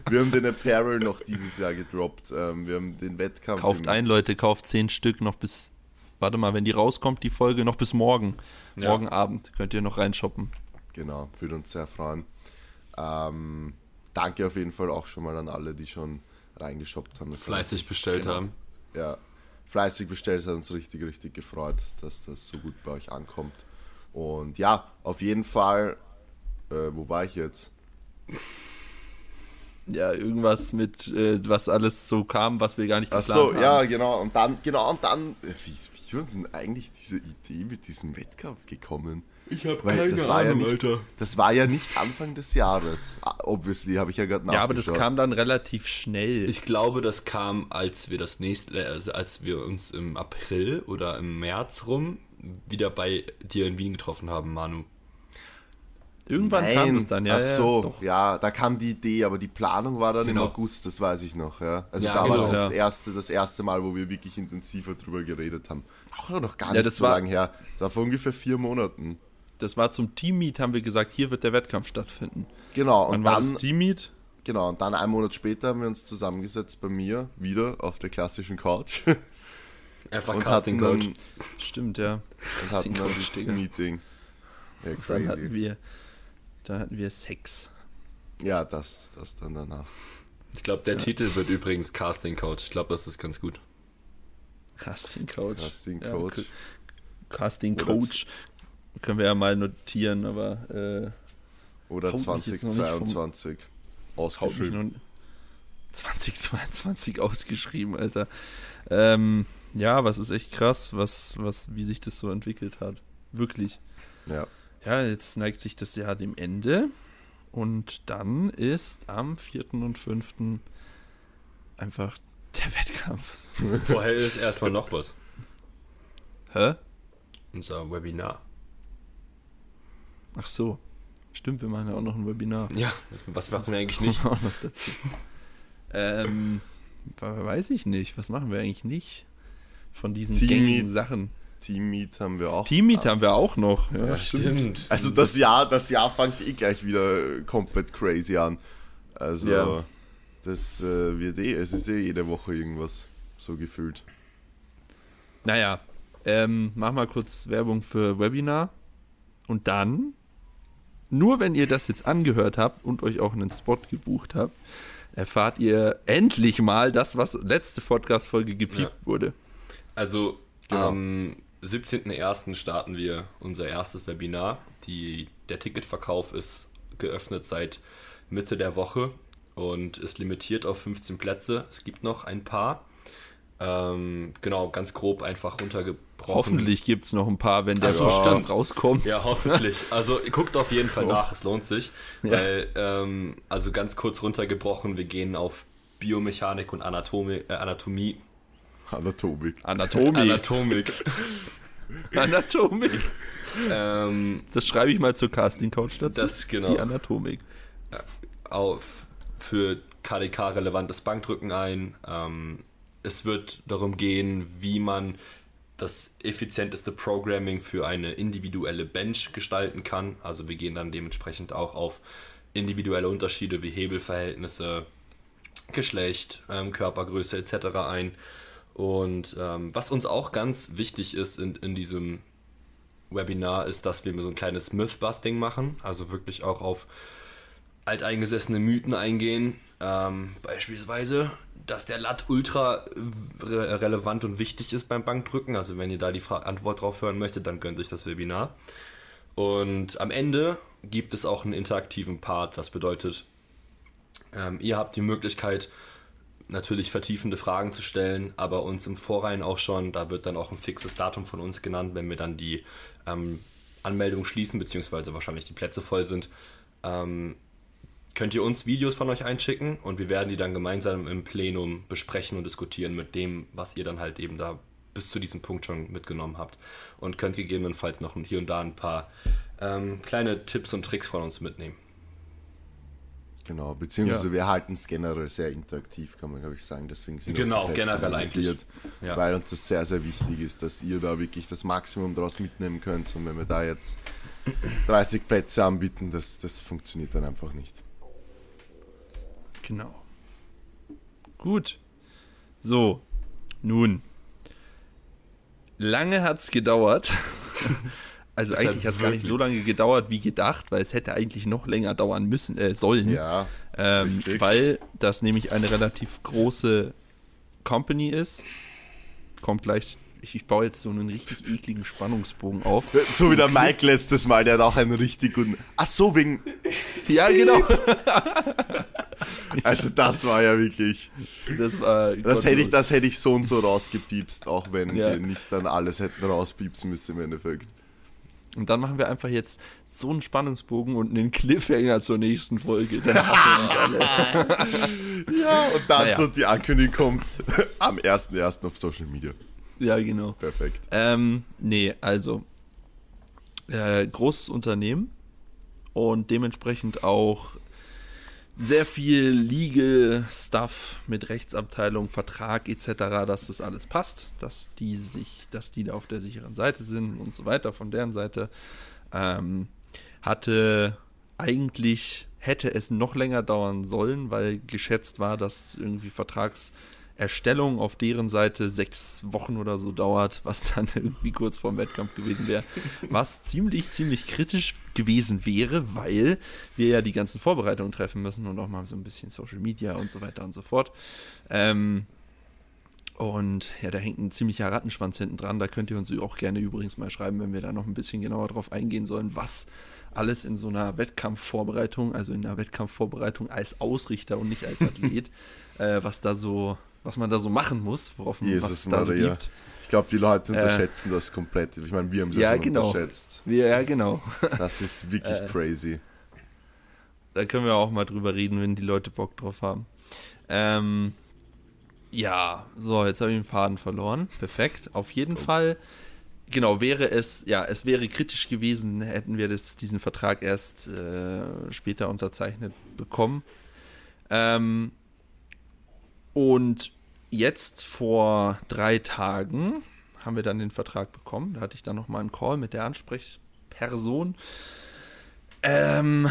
B: Wir haben den Apparel noch dieses Jahr gedroppt. Ähm, wir haben den Wettkampf.
A: kauft ein, Leute, kauft zehn Stück noch bis, warte mal, wenn die rauskommt, die Folge, noch bis morgen.
C: Ja.
A: Morgen Abend könnt ihr noch reinshoppen.
B: Genau, würde uns sehr freuen. Ähm, danke auf jeden Fall auch schon mal an alle, die schon reingeshoppt haben. Das
C: Fleißig bestellt
A: Genau.
C: haben.
B: ja, fleißig bestellt, es hat uns richtig, richtig gefreut, dass das so gut bei euch ankommt. Und ja, auf jeden Fall, äh, wo war ich jetzt?
A: Ja, irgendwas mit, äh, was alles so kam, was wir gar nicht
B: Ach
A: geplant
B: so,
A: haben.
B: ja, genau. Und dann, genau, und dann, äh, wie, wie ist denn eigentlich diese Idee mit diesem Wettkampf gekommen?
C: Ich habe
B: Weil das war ja nicht, Das war ja nicht Anfang des Jahres. Ah, Obviously, habe ich ja gerade
A: Ja, aber das kam dann relativ schnell.
C: Ich glaube, das kam, als wir das nächste, also als wir uns im April oder im März rum wieder bei dir in Wien getroffen haben, Manu.
A: Irgendwann kam es dann, ja.
B: Ach so,
A: ja,
B: ja, da kam die Idee, aber die Planung war dann
C: Genau.
B: im August, das weiß ich noch, ja. Also
C: Ja,
B: da
C: genau.
B: war das
A: Ja.
B: erste, das erste Mal, wo wir wirklich intensiver drüber geredet haben. Auch noch gar
A: Ja,
B: nicht
A: das
B: so lange her. Das war vor ungefähr vier Monaten.
A: Das war zum Teammeet, haben wir gesagt, hier wird der Wettkampf stattfinden.
B: Genau,
A: Wann
B: und
A: war
B: dann,
A: das Teammeet?
B: genau, und dann einen Monat später haben wir uns zusammengesetzt bei mir, wieder auf der klassischen Couch.
C: Einfach
B: und
C: Casting Coach.
B: dann,
A: Stimmt, ja.
B: und hatten
A: Casting
B: dann dieses. Meeting. Ja,
A: Dann hatten
B: crazy.
A: wir, dann hatten wir Sex.
B: Ja, das, das dann danach.
C: Ich glaube, der Titel wird übrigens Casting Coach. Ich glaube, das ist ganz gut.
A: Casting Coach.
B: Casting
A: Ja,
B: Coach.
A: K- Casting Coach. Können wir ja mal notieren, aber äh,
B: Oder
A: Haut mich jetzt noch nicht vom-
B: 2022.
A: haut mich
B: Ausgeschrieben.
A: nun 2022 ausgeschrieben, Alter. Ähm, ja, was ist echt krass, was, was, wie sich das so entwickelt hat. Wirklich.
B: Ja.
A: Ja, jetzt neigt sich das Jahr dem Ende. Und dann ist am 4. und 5. einfach der Wettkampf.
C: Vorher ist erstmal noch was.
A: Hä?
C: Unser Webinar.
A: Ach so. Stimmt, wir machen ja auch noch ein Webinar.
C: Ja, das, was machen wir eigentlich nicht?
A: Auch noch dazu. ähm, we- weiß ich nicht. Was machen wir eigentlich nicht von diesen
B: Team
A: gängigen
B: Meet.
A: Sachen?
B: Teammeet haben wir auch.
A: Teammeet haben wir auch noch. Ja,
B: Ja,
C: stimmt.
B: Also das Jahr, das Jahr fängt eh gleich wieder komplett crazy an. Also
A: Ja.
B: das äh, wird eh, es ist eh jede Woche irgendwas so gefühlt.
A: Naja, ähm, mach mal kurz Werbung für Webinar. Und dann, nur wenn ihr das jetzt angehört habt und euch auch einen Spot gebucht habt, erfahrt ihr endlich mal das, was letzte Podcast-Folge gepiept
C: Ja.
A: wurde.
C: Also
B: Genau.
C: am 17.01. starten wir unser erstes Webinar. Die, der Ticketverkauf ist geöffnet seit Mitte der Woche und ist limitiert auf 15 Plätze. Es gibt noch ein paar. Ähm, genau, ganz grob einfach runtergebrochen.
A: Hoffentlich gibt es noch ein paar, wenn der
C: so, stimmt.
A: rauskommt.
C: Ja, hoffentlich. Also guckt auf jeden Fall nach, es lohnt sich.
A: Ja.
C: Weil, ähm, also ganz kurz runtergebrochen, wir gehen auf Biomechanik und Anatomi äh, Anatomie.
B: Anatomik.
A: Anatomik.
C: Anatomik.
A: Anatomik.
C: ähm,
A: Das schreibe ich mal zur Casting-Couch dazu.
C: Das, genau.
A: Die Anatomik.
C: auf, für KDK relevantes Bankdrücken ein. Ähm, es wird darum gehen, wie man das effizienteste Programming für eine individuelle Bench gestalten kann. Also wir gehen dann dementsprechend auch auf individuelle Unterschiede wie Hebelverhältnisse, Geschlecht, ähm, Körpergröße etc. ein. Und ähm, was uns auch ganz wichtig ist in, in diesem Webinar, ist, dass wir so ein kleines Mythbusting machen. Also wirklich auch auf alteingesessene Mythen eingehen. Ähm, beispielsweise, dass der Lat ultra re relevant und wichtig ist beim Bankdrücken. Also wenn ihr da die Fra Antwort drauf hören möchtet, dann gönnt euch das Webinar. Und am Ende gibt es auch einen interaktiven Part. Das bedeutet, ähm, ihr habt die Möglichkeit, natürlich vertiefende Fragen zu stellen, aber uns im Vorrein auch schon, da wird dann auch ein fixes Datum von uns genannt, wenn wir dann die ähm, Anmeldung schließen, beziehungsweise wahrscheinlich die Plätze voll sind, ähm, könnt ihr uns Videos von euch einschicken und wir werden die dann gemeinsam im Plenum besprechen und diskutieren mit dem, was ihr dann halt eben da bis zu diesem Punkt schon mitgenommen habt und könnt gegebenenfalls noch hier und da ein paar ähm, kleine Tipps und Tricks von uns mitnehmen.
B: Genau, beziehungsweise ja. wir halten es generell sehr interaktiv, kann man glaube ich sagen. Deswegen sind
C: genau, generell eigentlich.
B: Ja. Weil uns das sehr, sehr wichtig ist, dass ihr da wirklich das Maximum daraus mitnehmen könnt. Und wenn wir da jetzt 30 Plätze anbieten, das, das funktioniert dann einfach nicht.
A: Genau. Gut. So, nun. Lange hat es gedauert. Also das eigentlich hat es gar nicht so lange gedauert wie gedacht, weil es hätte eigentlich noch länger dauern müssen, äh, sollen.
B: Ja.
A: Ähm, weil das nämlich eine relativ große Company ist. Kommt gleich. Ich, ich, baue jetzt so einen richtig ekligen Spannungsbogen auf.
B: So wie der Mike letztes Mal, der hat auch einen richtig guten. Ach so, wegen.
A: Ja, genau.
B: also, das war ja wirklich.
A: Das war.
B: Das hätte, ich, das hätte ich so und so rausgepiepst, auch wenn ja. wir nicht dann alles hätten rauspiepsen müssen im Endeffekt.
A: Und dann machen wir einfach jetzt so einen Spannungsbogen und einen Cliffhanger zur nächsten Folge. Dann alle.
B: ja, und dann naja. so die Ankündigung kommt am 1.1. auf Social Media.
A: Ja, genau.
B: Perfekt.
A: Ähm, nee, also äh, großes Unternehmen und dementsprechend auch sehr viel Legal Stuff mit Rechtsabteilung, Vertrag etc., dass das alles passt, dass die sich, dass die da auf der sicheren Seite sind und so weiter von deren Seite. Ähm, hatte eigentlich hätte es noch länger dauern sollen, weil geschätzt war, dass irgendwie Vertrags Erstellung auf deren Seite sechs Wochen oder so dauert, was dann irgendwie kurz vorm Wettkampf gewesen wäre, was ziemlich, ziemlich kritisch gewesen wäre, weil wir ja die ganzen Vorbereitungen treffen müssen und auch mal so ein bisschen Social Media und so weiter und so fort. Ähm, und ja, da hängt ein ziemlicher Rattenschwanz hinten dran. Da könnt ihr uns auch gerne übrigens mal schreiben, wenn wir da noch ein bisschen genauer drauf eingehen sollen, was alles in so einer Wettkampfvorbereitung, also in einer Wettkampfvorbereitung als Ausrichter und nicht als Athlet, äh, was da so was man da so machen muss, worauf
B: Jesus was da so gibt. Ich glaube, die Leute äh, unterschätzen äh, das komplett. Ich meine, wir haben es ja, genau. unterschätzt.
A: Wir, ja, genau.
B: Das ist wirklich äh, crazy.
A: Da können wir auch mal drüber reden, wenn die Leute Bock drauf haben. Ähm, ja, so, jetzt habe ich den Faden verloren. Perfekt. Auf jeden oh. Fall, genau, wäre es, ja, es wäre kritisch gewesen, hätten wir das, diesen Vertrag erst äh, später unterzeichnet bekommen. Ähm, und jetzt vor drei Tagen haben wir dann den Vertrag bekommen. Da hatte ich dann nochmal einen Call mit der Ansprechperson. Ähm,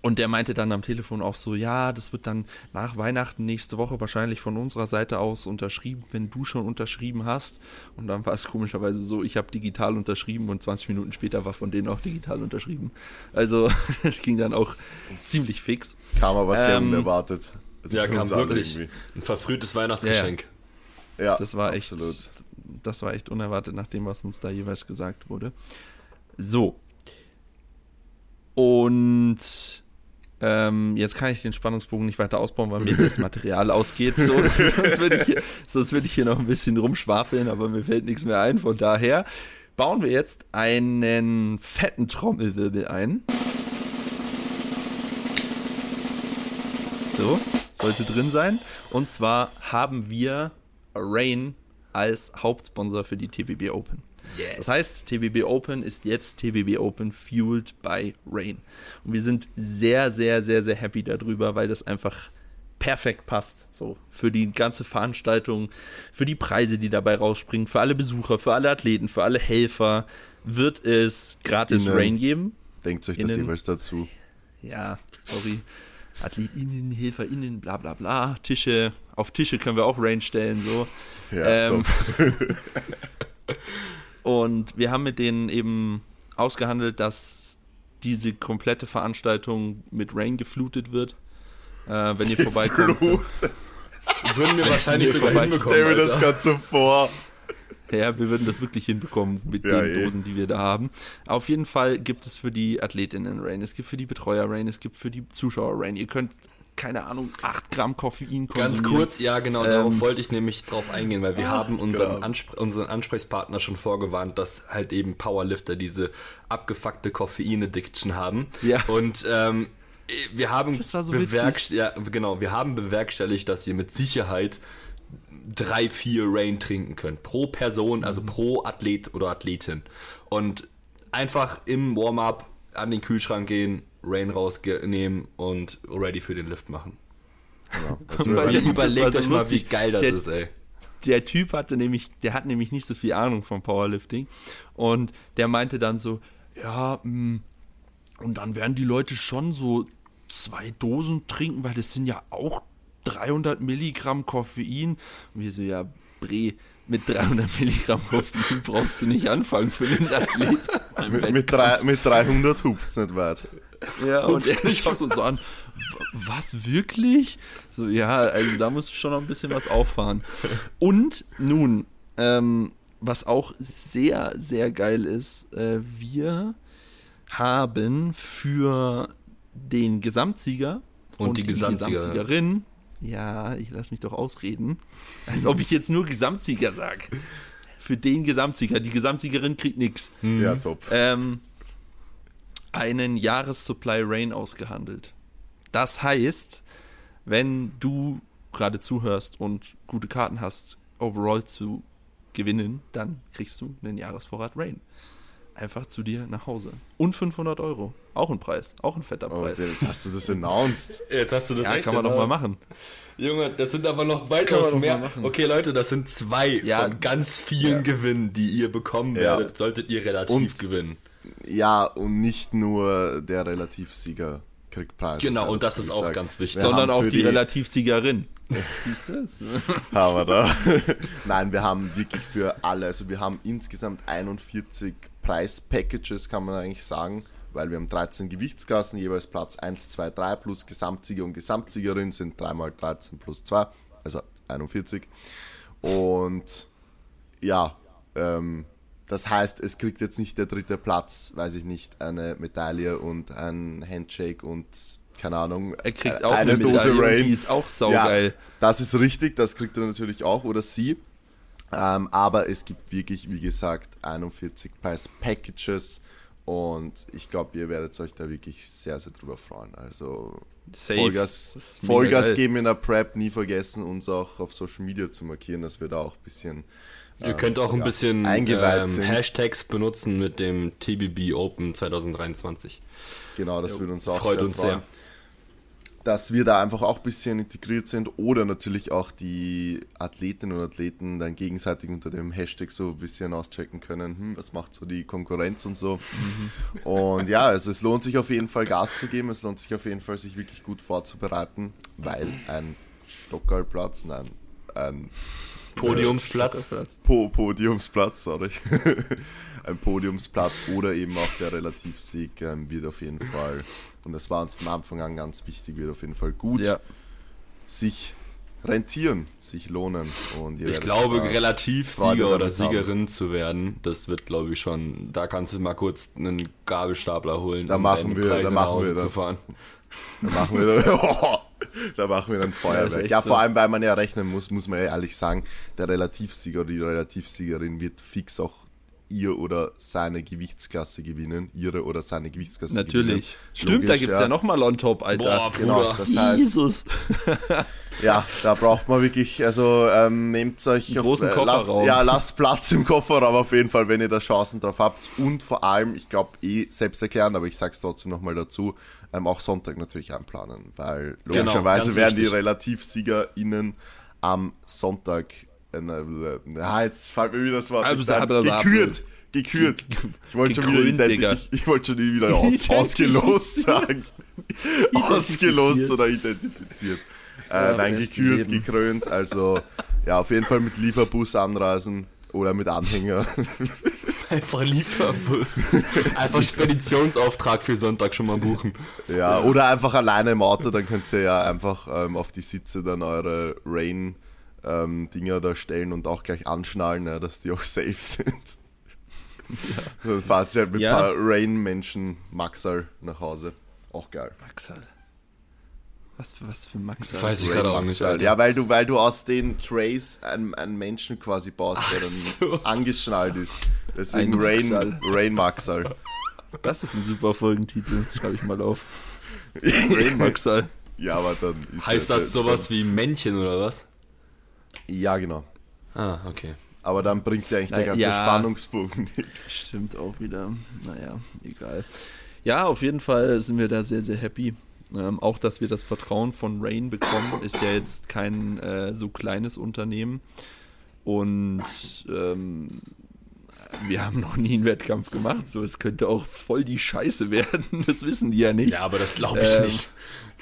A: und der meinte dann am Telefon auch so, ja, das wird dann nach Weihnachten nächste Woche wahrscheinlich von unserer Seite aus unterschrieben, wenn du schon unterschrieben hast. Und dann war es komischerweise so, ich habe digital unterschrieben und 20 Minuten später war von denen auch digital unterschrieben. Also es ging dann auch ziemlich fix.
B: Kam aber sehr ähm, unerwartet.
C: Also ja, kam wirklich ein verfrühtes Weihnachtsgeschenk.
A: Ja, ja das war absolut. echt, das war echt unerwartet nach dem, was uns da jeweils gesagt wurde. So. Und ähm, jetzt kann ich den Spannungsbogen nicht weiter ausbauen, weil mir das Material ausgeht. So, sonst würde ich, hier, würd ich hier noch ein bisschen rumschwafeln, aber mir fällt nichts mehr ein. Von daher bauen wir jetzt einen fetten Trommelwirbel ein. So, sollte drin sein. Und zwar haben wir Rain als Hauptsponsor für die TBB Open.
C: Yes.
A: Das heißt, TBB Open ist jetzt TBB Open fueled by Rain. Und wir sind sehr, sehr, sehr, sehr happy darüber, weil das einfach perfekt passt. So für die ganze Veranstaltung, für die Preise, die dabei rausspringen, für alle Besucher, für alle Athleten, für alle Helfer wird es gratis
B: Innen.
A: Rain geben.
B: Denkt euch das
A: Innen.
B: jeweils dazu.
A: Ja, sorry. AthletInnen, HelferInnen, bla bla bla. Tische, auf Tische können wir auch Rain stellen, so.
B: Ja,
A: Ähm. Und wir haben mit denen eben ausgehandelt, dass diese komplette Veranstaltung mit Rain geflutet wird. Äh, wenn ihr vorbeikommt.
B: Blut.
C: Würden wir wahrscheinlich sogar hinbekommen.
B: Stell mir das gerade so vor.
A: Ja, wir würden das wirklich hinbekommen mit
B: Ja,
A: den
B: eh.
A: Dosen, die wir da haben. Auf jeden Fall gibt es für die AthletInnen Rain, es gibt für die Betreuer Rain, es gibt für die Zuschauer Rain. Ihr könnt, keine Ahnung, 8 Gramm Koffein konsumieren.
C: Ganz kurz, ja genau,
A: Ähm,
C: darauf wollte ich nämlich drauf eingehen, weil wir haben unseren. Anspr unseren Ansprechpartner schon vorgewarnt, dass halt eben Powerlifter diese abgefuckte Koffein-Addiction haben.
A: Ja.
C: Und ähm, wir haben
A: Das war so
C: ja, genau, wir haben bewerkstelligt, dass ihr mit Sicherheit drei, vier Rain trinken könnt. Pro Person, also pro Athlet oder Athletin. Und einfach im Warm-up an den Kühlschrank gehen, Rain rausnehmen und ready für den Lift machen.
B: Genau. Das
C: überlegt
A: so
C: euch mal, wie geil das
A: Der-
C: ist, ey.
A: der Typ hatte nämlich, der hat nämlich nicht so viel Ahnung vom Powerlifting und der meinte dann so, ja, mh, und dann werden die Leute schon so zwei Dosen trinken, weil das sind ja auch 300 Milligramm Koffein. Und wir so, ja, Bre, mit 300 Milligramm Koffein brauchst du nicht anfangen für den Athlet.
B: mit, mit, drei, mit 300 hupft's nicht weit.
A: Ja, und er schaut uns so an, "W- was, wirklich? So, ja, also da musst du schon noch ein bisschen was auffahren. Und nun, ähm, was auch sehr, sehr geil ist, äh, wir haben für den Gesamtsieger
C: Und die Gesamtsiegerin.
A: Gesamtsiegerin, ja, ich lass mich doch ausreden, als ob ich jetzt nur Gesamtsieger sag. Für den Gesamtsieger, die Gesamtsiegerin kriegt nichts
B: Ja, top.
A: ähm, einen Jahressupply Rain ausgehandelt. Das heißt, wenn du gerade zuhörst und gute Karten hast, overall zu gewinnen, dann kriegst du einen Jahresvorrat Rain. Einfach zu dir nach Hause. Und 500 Euro. Auch ein Preis. Auch ein fetter
B: Oh,
A: Preis.
B: jetzt hast du das announced.
C: Jetzt hast du das
A: ja,
C: echt
A: kann man doch mal machen.
C: Junge, das sind aber noch weitaus mehr. Okay, Leute, das sind zwei
A: Ja.
C: von ganz vielen
B: Ja.
C: Gewinnen, die ihr bekommen
B: Ja.
C: werdet, solltet ihr relativ
B: Und-
C: gewinnen.
B: Ja, und nicht nur der Relativsieger kriegt Preise.
C: Genau,
B: sei
C: und das ist auch
B: gesagt.
C: ganz wichtig.
B: Wir
A: Sondern auch
B: für
A: die, Relativsiegerin. Siehst du?
B: haben wir da. Nein, wir haben wirklich für alle, also wir haben insgesamt 41 Preispackages, kann man eigentlich sagen, weil wir haben 13 Gewichtsklassen, jeweils Platz 1, 2, 3 plus Gesamtsieger und Gesamtsiegerin sind 3 mal 13 plus 2, also 41. Und ja, ähm, das heißt, es kriegt jetzt nicht der dritte Platz, weiß ich nicht, eine Medaille und ein Handshake und keine Ahnung,
A: Er kriegt
B: äh,
A: auch eine, Medaille, und die ist auch saugeil.
B: ja, das ist richtig, das kriegt er natürlich auch oder sie. Ähm, aber es gibt wirklich, wie gesagt, 41 Preis Packages und ich glaube, ihr werdet euch da wirklich sehr, sehr drüber freuen. Also
A: Safe.
B: Vollgas, Vollgas geben in der Prep, nie vergessen, uns auch auf Social Media zu markieren, dass wir da auch ein bisschen
C: Ihr könnt auch ein
B: ja,
C: bisschen ähm. Hashtags benutzen mit dem TBB Open 2023.
B: Genau, das würde uns auch
C: freut
B: sehr
C: uns
B: freuen.
C: sehr.
B: Dass wir da einfach auch ein bisschen integriert sind oder natürlich auch die Athletinnen und Athleten dann gegenseitig unter dem Hashtag so ein bisschen auschecken können, hm, was macht so die Konkurrenz und so. Und ja, also es lohnt sich auf jeden Fall Gas zu geben, es lohnt sich auf jeden Fall sich wirklich gut vorzubereiten, weil ein Stockerplatz, nein, ein
C: Podiumsplatz.
A: Stockerplatz.
B: Po Podiumsplatz, sorry. ein Podiumsplatz oder eben auch der Relativsieg ähm, wird auf jeden Fall, und das war uns von Anfang an ganz wichtig, wird auf jeden Fall gut
A: Ja.
B: sich rentieren, sich lohnen. Und
C: Ich glaube,
B: da
C: relativ
B: Freude
C: Sieger oder
B: damit haben.
C: Siegerin zu werden, das wird, glaube ich, schon. Da kannst du mal kurz einen Gabelstapler holen,
B: Da
C: um
B: machen wir- da
C: nach
B: machen
C: Hause
B: wir dann.
C: zu fahren.
B: Da machen wir da machen wir dann
A: Ja,
B: Feuerwerk. Ja,
A: so.
B: vor allem, weil man ja rechnen muss, muss man ja ehrlich sagen, der Relativsieger oder die Relativsiegerin wird fix auch ihr oder seine Gewichtsklasse gewinnen. Ihre oder seine Gewichtsklasse
A: Natürlich.
B: gewinnen.
A: Stimmt, da gibt es ja, nochmal on top, Alter.
C: Boah,
B: Genau, das heißt,
A: Jesus.
B: ja, da braucht man wirklich, also ähm, nehmt euch
A: Einen großen
B: äh, lasst,
A: Kofferraum.
B: ja, lasst Platz im Kofferraum auf jeden Fall, wenn ihr da Chancen drauf habt. Und vor allem, ich glaube eh selbst erklären, aber ich sag's trotzdem nochmal dazu, ähm, auch Sonntag natürlich einplanen, weil
C: Genau,
B: logischerweise
C: ganz
B: werden die. RelativsiegerInnen am Sonntag, äh, ah, jetzt fällt mir wieder das Wort,
A: Also,
B: gekürt, gekürt. Ich wollte schon wieder,
A: Gekrönt,
B: identi-
A: Digga.
B: ich, wollte schon wieder aus, ausgelost sagen. ausgelost oder identifiziert. Äh, nein, gekürt,
A: Leben.
B: gekrönt. Also ja, auf jeden Fall mit Lieferbus anreisen oder mit Anhänger.
C: Einfach Lieferbus. Einfach Speditionsauftrag für Sonntag schon mal buchen.
B: ja, oder einfach alleine im Auto, dann könnt ihr ja einfach ähm, auf die Sitze dann eure Rain ähm, Dinger da stellen und auch gleich anschnallen, ja, dass die auch safe sind. Dann fahrt ihr halt mit
A: Ja.
B: ein paar Rain-Menschen Maxal nach Hause. Auch geil.
A: Maxal. Was für, was für Maxal?
C: Weiß ich gerade auch nicht.
B: Maxal.
C: Alter.
B: Ja, weil du, weil du aus den Trays einen, einen Menschen quasi baust, der dann
C: so.
B: angeschnallt ist. Deswegen
A: Ein
B: Rain,
A: Maxal.
B: Rain Maxal.
A: Das ist ein super Folgentitel. Schreibe ich mal auf. Rain Maxal.
B: Ja, aber dann ist
C: Heißt
B: ja-
C: das sowas wie Männchen oder was?
B: Ja, genau.
C: Ah, okay.
B: Aber dann bringt ja eigentlich der
A: Na,
B: ganze
A: ja.
B: Spannungsbogen nichts.
A: Stimmt auch wieder. Naja, egal. Ja, auf jeden Fall sind wir da sehr, sehr happy. Ähm, auch, dass wir das Vertrauen von Rain bekommen, ist ja jetzt kein äh, so kleines Unternehmen. Und ähm, wir haben noch nie einen Wettkampf gemacht, so es könnte auch voll die Scheiße werden. Das wissen die ja nicht.
C: Ja, aber das glaube ich
A: Ähm,
C: nicht.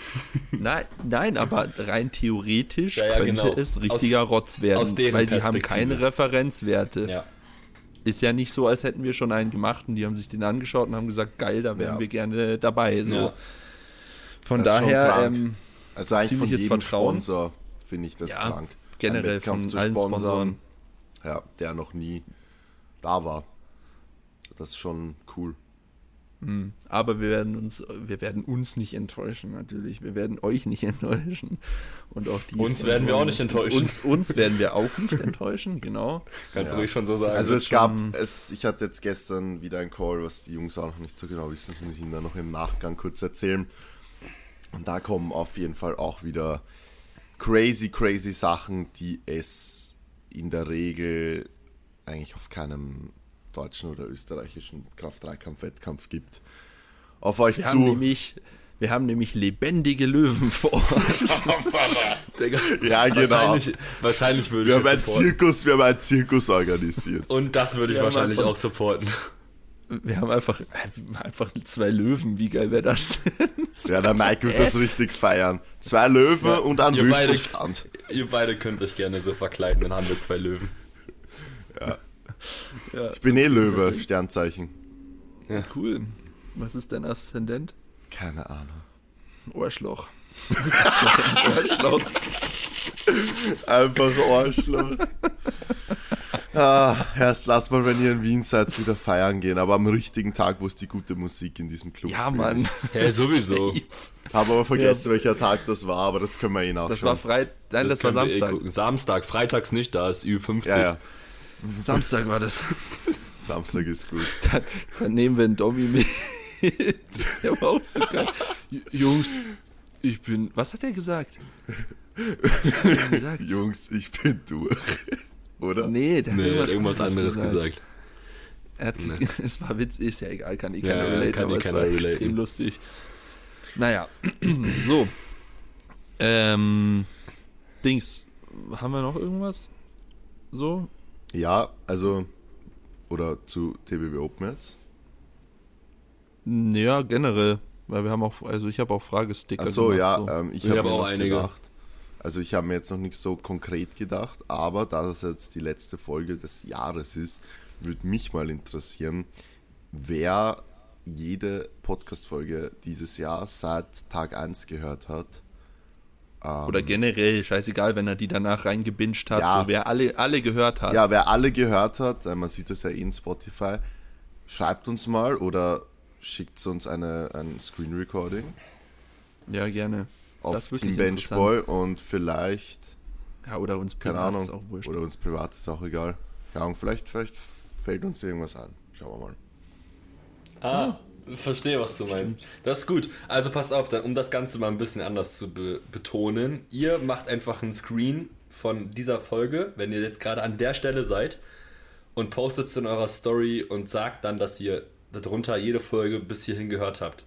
A: Nein, nein, aber rein theoretisch
C: Ja, ja,
A: könnte
C: genau.
A: es richtiger Rotz werden,
C: aus
A: weil die haben keine Referenzwerte.
C: Ja.
A: Ist ja nicht so, als hätten wir schon einen gemacht und die haben sich den angeschaut und haben gesagt, geil, da wären
B: Ja.
A: wir gerne dabei. So.
C: Ja.
A: Von
B: Das
A: daher, ähm,
B: Also eigentlich von
A: Ziemliches
B: jedem
A: Vertrauen.
B: Sponsor finde ich das
A: Ja,
B: krank.
A: generell von
B: zu
A: allen Sponsoren.
B: Ja, der noch nie da war. Das ist schon cool.
A: aber wir werden uns, wir werden uns nicht enttäuschen, natürlich. Wir werden euch nicht enttäuschen. Und auch die
C: Uns werden wir auch nicht enttäuschen.
A: Uns, uns werden wir auch nicht enttäuschen, genau.
C: Kannst
B: Ja.
C: du ruhig schon so sagen.
B: Also es gab, es, ich hatte jetzt gestern wieder einen Call, was die Jungs auch noch nicht so genau wissen, das muss ich ihnen dann noch im Nachgang kurz erzählen. Und da kommen auf jeden Fall auch wieder crazy, crazy Sachen, die es in der Regel eigentlich auf keinem deutschen oder österreichischen Kraft-3-Kampf-Wettkampf gibt. Auf euch
A: Wir
B: zu.
A: haben nämlich, wir haben nämlich lebendige Löwen vor Ort.
B: Ja, genau.
C: Wahrscheinlich, wahrscheinlich würde
B: Wir
C: ich
B: haben einen. Zirkus, wir haben einen Zirkus organisiert.
C: Und das würde ich
A: Ja,
C: wahrscheinlich auch supporten.
A: Wir haben einfach, einfach zwei Löwen. Wie geil wäre das denn?
B: Ja, der Mike wird das richtig feiern. Zwei Löwen
C: Ja,
B: und ein Wüstenstrand.
C: Ihr beide könnt euch gerne so verkleiden, dann haben wir zwei Löwen.
A: Ja,
B: Ich bin eh Löwe, Sternzeichen.
A: cool. Was ist dein Aszendent?
B: Keine Ahnung.
A: Ohrschloch. Ohrschloch.
B: Einfach Arschloch. ah, erst lass mal, wenn ihr in Wien seid, wieder feiern gehen, aber am richtigen Tag, wo es die gute Musik in diesem Club
A: Ja,
B: spielt.
A: Mann.
C: Ja, sowieso.
B: Habe aber vergessen, welcher Tag das war, aber das können wir eh nachschauen.
A: Das war Freitag. Nein, das, war
C: können wir eh
A: Samstag.
C: Samstag, freitags nicht, da ist Ü50.
B: Ja, ja.
A: Samstag war das.
B: Samstag ist gut.
A: Dann, dann nehmen wir einen Dommy mit. Der war auch so geil. Jungs, ich bin. Was hat er gesagt? Was hat er gesagt?
B: Jungs, ich bin durch. Oder?
A: Nee, der hat
C: Nee, er hat irgendwas anderes gesagt.
A: Er hat,
C: Nee.
A: Es war Witz, ist ja egal, kann ich
C: Ja,
A: keiner
C: ja,
A: relaten,
C: kann
A: aber
C: eh
A: es
C: keiner
A: war
C: relaten.
A: extrem lustig. Naja, so. Ähm, Dings, haben wir noch irgendwas? So?
B: Ja, also. Oder zu TBB Open jetzt.
A: Ja, generell. Weil wir haben auch, also ich habe auch Fragesticker.
B: Ach so,
A: gemacht,
B: ja,
A: so.
B: Ähm, ich
C: Ich
B: habe
C: hab auch einige.
B: gedacht. Also ich habe mir jetzt noch nicht so konkret gedacht, aber da das jetzt die letzte Folge des Jahres ist, würde mich mal interessieren, wer jede Podcast-Folge dieses Jahr seit Tag 1 gehört hat. Ähm,
A: Oder generell, scheißegal, wenn er die danach reingebinged hat,
B: Ja.
A: so wer alle, alle gehört hat.
B: Ja, wer alle gehört hat, äh, man sieht das ja eh in Spotify, schreibt uns mal oder schickt uns eine, ein Screen Recording
A: Ja, gerne.
B: auf
A: Das ist wirklich
B: Team Benchboy und vielleicht
A: Ja, oder uns
B: keine
A: privat,
B: Ahnung.
A: ist auch wurscht.
B: Oder uns privat ist auch egal. Keine Ahnung, vielleicht, vielleicht fällt uns irgendwas an. Schauen wir mal.
C: Ah, verstehe, was du meinst. Das ist gut. Also passt auf, dann, um das Ganze mal ein bisschen anders zu be betonen. Ihr macht einfach einen Screen von dieser Folge, wenn ihr jetzt gerade an der Stelle seid und postet es in eurer Story und sagt dann, dass ihr darunter jede Folge bis hierhin gehört habt.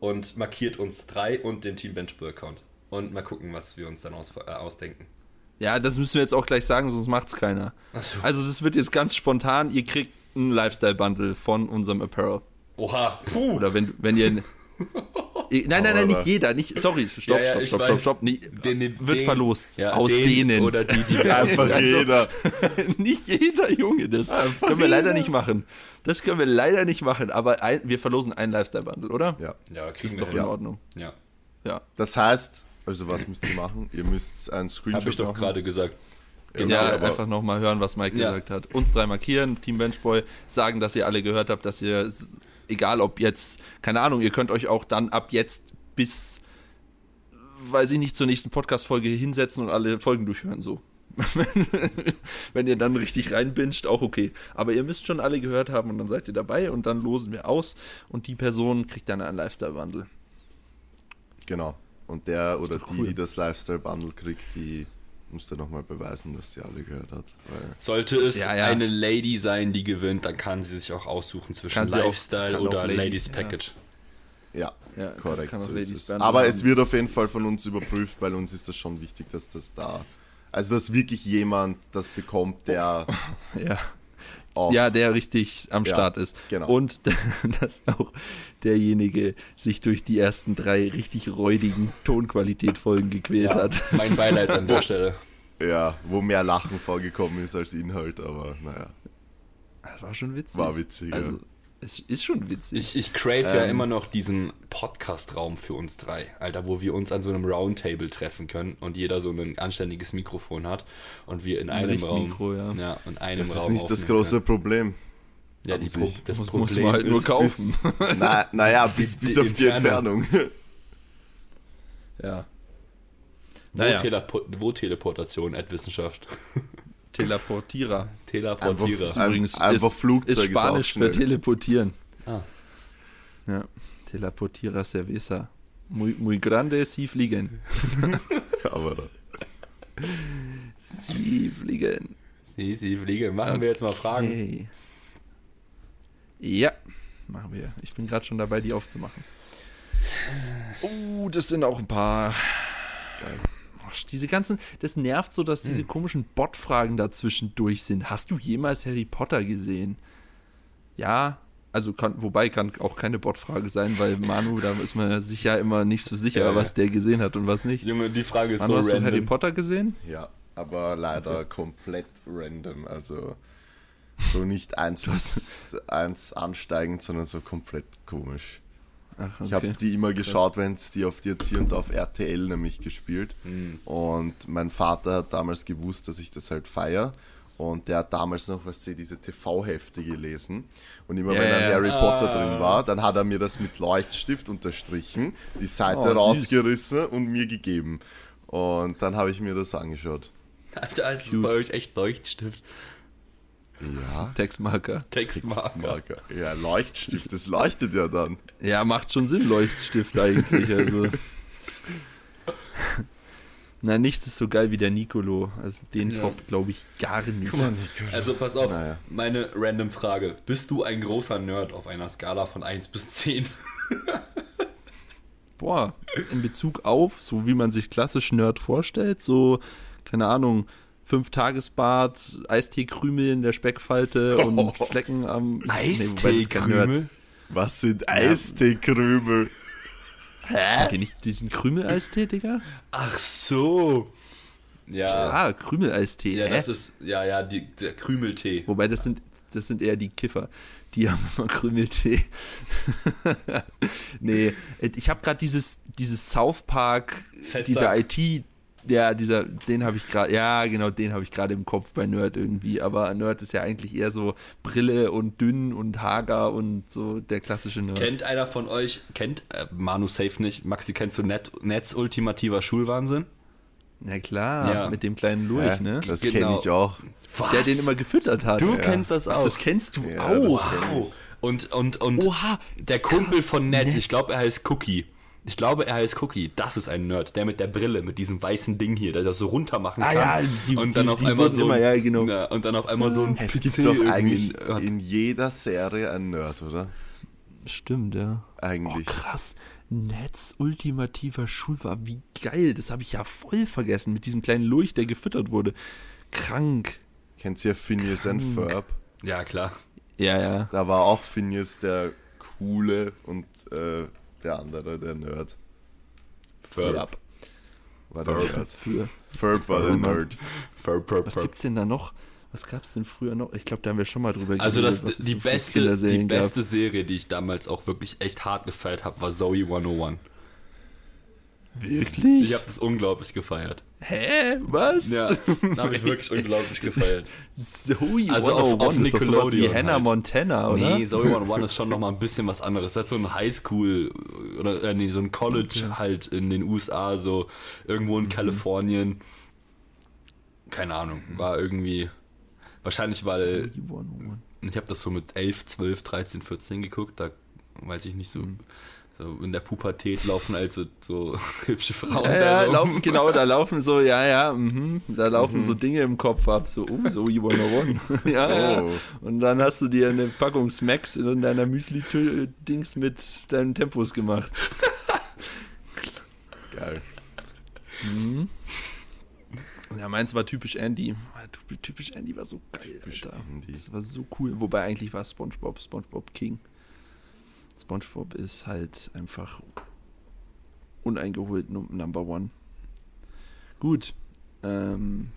C: Und markiert uns drei und den Team Benchbull-Account. Und mal gucken, was wir uns dann aus, äh, ausdenken.
A: Ja, das müssen wir jetzt auch gleich sagen, sonst macht's keiner.
C: So.
A: Also das wird jetzt ganz spontan. Ihr kriegt ein Lifestyle-Bundle von unserem Apparel.
C: Oha, puh.
A: Oder wenn, wenn ihr... Nein, nein, nein, nicht jeder. Nicht, sorry, stopp,
C: Ja, ja,
A: stopp, stopp, stopp, stopp. Nee,
C: Den- den-
A: wird
C: den-
A: verlost.
C: ja,
A: aus
C: den
A: denen.
C: Oder die, die wir
B: Einfach
A: Also-
B: jeder.
A: nicht jeder Junge, das können wir leider nicht machen. Das können wir leider nicht machen, aber ein, wir verlosen ein Lifestyle-Bundle, oder?
B: Ja.
C: Ja,
A: Das
C: kriegen
A: ist doch in. Ordnung.
C: Ja,
A: Ja.
B: Das heißt, also was müsst ihr machen? Ihr müsst einen Screenshot
C: habe ich doch
B: machen.
C: gerade gesagt.
B: Genau,
A: ja,
B: aber-
A: einfach nochmal hören, was Mike
C: Ja.
A: gesagt hat. Uns drei markieren, Team Benchboy, sagen, dass ihr alle gehört habt, dass ihr, egal ob jetzt, keine Ahnung, ihr könnt euch auch dann ab jetzt bis, weiß ich nicht, zur nächsten Podcast-Folge hinsetzen und alle Folgen durchhören, so. Wenn ihr dann richtig reinbinscht, auch okay. Aber ihr müsst schon alle gehört haben und dann seid ihr dabei und dann losen wir aus und die Person kriegt dann einen Lifestyle-Wandel.
B: Genau. Und der oder die,
A: cool.
B: die das Lifestyle-Bundle kriegt, die muss dann nochmal beweisen, dass sie alle gehört hat. Weil
C: Sollte es
A: Ja, ja.
C: eine Lady sein, die gewinnt, dann kann sie sich auch aussuchen zwischen Lifestyle
A: auch
C: oder
A: Lady-
C: Ladies. Package.
B: ja,
A: Ja,
B: korrekt. So es. Aber es wird auf jeden Fall von uns überprüft, weil uns ist das schon wichtig, dass das da. Also, dass wirklich jemand das bekommt, der
A: Ja.
B: Auch.
A: Ja, der richtig am
B: Ja,
A: Start ist.
B: genau.
A: Und dass auch derjenige sich durch die ersten drei richtig räudigen Tonqualität-Folgen gequält
C: Ja,
A: hat.
C: mein Beileid an der Stelle.
B: ja, wo mehr Lachen vorgekommen ist als Inhalt, aber naja,
A: Das war schon witzig.
B: war witzig.
A: Also,
B: ja.
A: Es ist schon witzig.
C: Ich, ich crave ja
A: Ähm.
C: immer noch diesen Podcast-Raum für uns drei, Alter, wo wir uns an so einem Roundtable treffen können und jeder so ein anständiges Mikrofon hat und wir in einem Raum.
A: Richtmikro, ja.
C: in einem
B: Das ist
C: Raum.
B: nicht das große Problem.
C: können. Ja, die Pro das
A: muss,
C: Problem
A: muss man halt nur
C: ist,
A: kaufen.
B: Na, naja, bis, bis
C: die
B: auf die
C: Entfernung.
B: Entfernung.
A: ja.
C: wo,
A: Naja.
C: Telepo wo Teleportation, Ad-Wissenschaft.
A: Teleportierer.
C: Teleportierer.
B: Einfach-
A: Übrigens
B: einfach
A: ist,
B: Flugzeug
A: ist
B: ist auch
A: Spanisch für
B: schnell.
A: teleportieren.
C: Ah.
A: Ja. Teleportierer cerveza. Muy, muy grande, sie fliegen.
B: Aber
A: Sie fliegen.
C: Sie, sie fliege. Machen wir jetzt mal Fragen.
A: Ja, machen wir. Ich bin gerade schon dabei, die aufzumachen. Oh, das sind auch ein paar.
B: geil.
A: Oh, diese ganzen. Das nervt so, dass
C: Hm.
A: diese komischen Bot-Fragen dazwischen durch sind. Hast du jemals Harry Potter gesehen? Ja. Also kann, wobei kann auch keine Bot-Frage sein, weil Manu, da ist man sich ja immer nicht so sicher,
C: Ja,
A: was der gesehen hat und was nicht.
C: Junge, die Frage ist
A: Manu,
C: so
A: hast du
C: random.
A: Harry Potter gesehen?
B: Ja, aber leider komplett random. Also so nicht eins bis eins ansteigend, sondern so komplett komisch.
A: Ach, okay.
B: Ich habe die immer geschaut, wenn es die auf die und auf RTL nämlich gespielt.
A: Hm.
B: Und mein Vater hat damals gewusst, dass ich das halt feier. Und der hat damals noch, was sie, diese TV-Hefte gelesen. Und immer
A: Ja,
B: wenn ein. Harry Potter
C: Ah.
B: drin war, dann hat er mir das mit Leuchtstift unterstrichen, die Seite
A: Oh, süß.
B: rausgerissen und mir gegeben. Und dann habe ich mir das angeschaut.
C: Alter, ist das bei euch echt Leuchtstift?
B: Ja.
A: Textmarker.
C: Textmarker.
B: Textmarker. Ja, Leuchtstift, das leuchtet ja dann.
A: Ja, macht schon Sinn, Leuchtstift eigentlich. Also. Na, nichts ist so geil wie der Nicolo. Also den
C: Ja.
A: Top glaube ich gar nicht.
C: Also pass auf,
B: Naja.
C: meine random Frage. Bist du ein großer Nerd auf einer Skala von 1 bis 10?
A: Boah, in Bezug auf, so wie man sich klassisch Nerd vorstellt, so, keine Ahnung, fünf Tagesbad, Eisteekrümel in der Speckfalte und Flecken am kein Nerd.
B: Was sind Eisteekrümel?
A: Kennt ihr nicht diesen Krümel-Eistee, Digga?
C: Ach so. Ja.
A: Ah, Krümel-Eistee.
C: Ja,
A: hä?
C: das ist, ja, ja, die, der Krümeltee.
A: Wobei das sind, das sind eher die Kiffer. Die haben immer Krümeltee. nee, ich habe gerade dieses, dieses South Park,
C: Fettsack.
A: dieser IT, ja, dieser, den habe ich gerade, ja, genau, den habe ich gerade im Kopf bei Nerd irgendwie. Aber Nerd ist ja eigentlich eher so Brille und dünn und hager und so der klassische Nerd.
C: Kennt einer von euch, kennt äh, Manu safe nicht, Maxi, kennst du Net, Netz ultimativer Schulwahnsinn?
A: Na klar,
C: Ja.
A: mit dem kleinen Lurch,
B: Hä?
A: ne?
B: Das
C: Genau.
B: kenne ich auch.
C: Was?
A: Der den immer gefüttert hat.
C: Du
A: ja.
C: kennst das
A: Ach,
C: auch.
A: das kennst du
B: Ja,
A: auch.
C: Wow. Und, und, und
A: Oha,
C: der Kumpel
A: krass,
C: von Ned,
A: Ned.
C: ich glaube, er heißt Cookie. Ich glaube, er heißt Cookie. Das ist ein Nerd. Der mit der Brille, mit diesem weißen Ding hier, der das so runter machen
A: Ah
C: kann.
A: ja, die-
C: und dann
A: die-
C: auf
A: die
C: einmal so.
A: immer, ja, genau.
C: Na, und dann auf einmal so ein
B: Es
C: PC
B: gibt doch eigentlich
C: hat.
B: in jeder Serie einen Nerd, oder?
A: Stimmt, ja. Oh,
B: Eigentlich.
A: krass. Netz ultimativer Schulwar. Wie geil. Das habe ich ja voll vergessen. Mit diesem kleinen Lurch, der gefüttert wurde. Krank.
B: Kennt ihr Phineas and Ferb?
C: Ja, klar.
A: Ja, ja.
B: Da war auch Phineas der Coole und äh, der andere, der Nerd.
C: Ferb.
B: War der
C: Ferb.
B: Nerd. Ferb war der Nerd.
C: Ferb, Ferb,
A: Was gibt's denn da noch? Was gab's denn früher noch? Ich glaube, da haben wir schon mal drüber
C: Also das, die,
A: so
C: beste, die
A: gab.
C: beste Serie, die ich damals auch wirklich echt hart gefeiert habe, war Zoe 101.
A: Wirklich?
C: Ich habe das unglaublich gefeiert.
A: Hä? Was?
C: Ja, habe ich wirklich unglaublich gefeiert.
A: Zoe
C: Also auf-
A: 101
C: auf
A: ist doch sowas wie
C: Nickelodeon
A: Hannah
C: halt.
A: Montana, oder?
C: Nee, Zoe 101 ist schon nochmal ein bisschen was anderes. Das ist so ein Highschool oder äh, nee, so ein College halt in den USA, so irgendwo
A: Mhm.
C: in Kalifornien. Keine Ahnung, war irgendwie wahrscheinlich weil
A: 101.
C: ich habe das so mit 11, 12, 13, 14 geguckt, da weiß ich nicht so
A: Mhm.
C: So in der Pubertät laufen also so hübsche Frauen
A: Ja,
C: da
A: ja,
C: rum.
A: laufen, genau, da laufen so, ja, ja, mhm, da laufen so Dinge im Kopf ab, so, oh, Zoe 101. ja, ja.
B: Oh.
A: Und dann hast du dir eine Packung Smacks in deiner Müsli-Dings mit deinen Tempos gemacht.
B: Geil.
A: Ja, meins war typisch Andy. Ja, typ- Typisch Andy war so geil,
B: Typisch
A: Alter.
B: Andy.
A: Das war so cool. Wobei eigentlich war SpongeBob SpongeBob King. SpongeBob ist halt einfach uneingeholt Num- Number One. Gut. Ähm,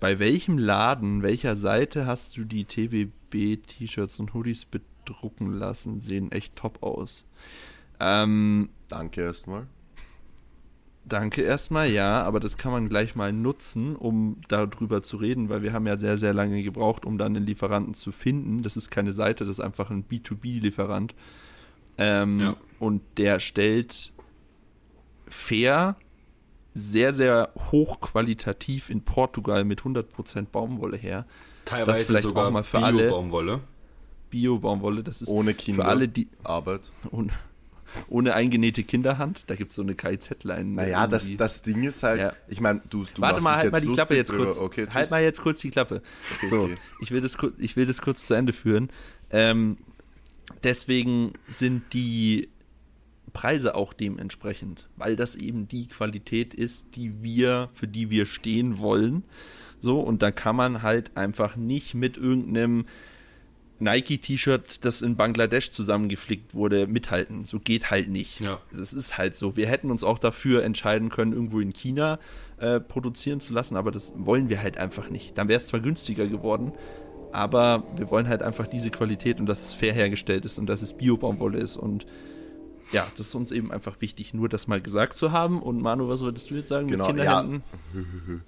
A: bei welchem Laden, welcher Seite hast du die TBB-T-Shirts und Hoodies bedrucken lassen? Sehen echt top aus. Ähm,
B: Danke erstmal.
A: Danke erstmal, ja, aber das kann man gleich mal nutzen, um darüber zu reden, weil wir haben ja sehr, sehr lange gebraucht, um dann den Lieferanten zu finden. Das ist keine Seite, das ist einfach ein B2B-Lieferant. Ähm,
C: Ja.
A: Und der stellt fair, sehr, sehr hochqualitativ in Portugal mit 100% Baumwolle her.
C: Teilweise
A: vielleicht
C: sogar
A: auch mal für alle.
C: Bio-Baumwolle.
A: Bio-Baumwolle, das ist
B: Ohne Kinder.
A: für alle, die
B: Arbeit.
A: ohne, ohne eingenähte Kinderhand. Da gibt es so eine KIZ-Line.
B: Naja, das, das Ding ist halt,
A: Ja.
B: ich meine, du, du
A: Warte mal, halt mal die Klappe jetzt kurz.
B: Okay,
A: halt mal jetzt kurz die Klappe. so,
B: okay.
A: ich will, das, ich will das kurz zu Ende führen. Ähm, deswegen sind die Preise auch dementsprechend, weil das eben die Qualität ist, die wir, für die wir stehen wollen. So, und da kann man halt einfach nicht mit irgendeinem Nike-T-Shirt, das in Bangladesch zusammengeflickt wurde, mithalten. So geht halt nicht.
C: Ja.
A: Das ist halt so. Wir hätten uns auch dafür entscheiden können, irgendwo in China äh, produzieren zu lassen, aber das wollen wir halt einfach nicht. Dann wäre es zwar günstiger geworden, aber wir wollen halt einfach diese Qualität und dass es fair hergestellt ist und dass es Bio-Baumwolle ist und ja, das ist uns eben einfach wichtig, nur das mal gesagt zu haben. Und Manu, was wolltest du jetzt sagen
B: Genau,
A: mit
B: ja.
A: Kinderhänden?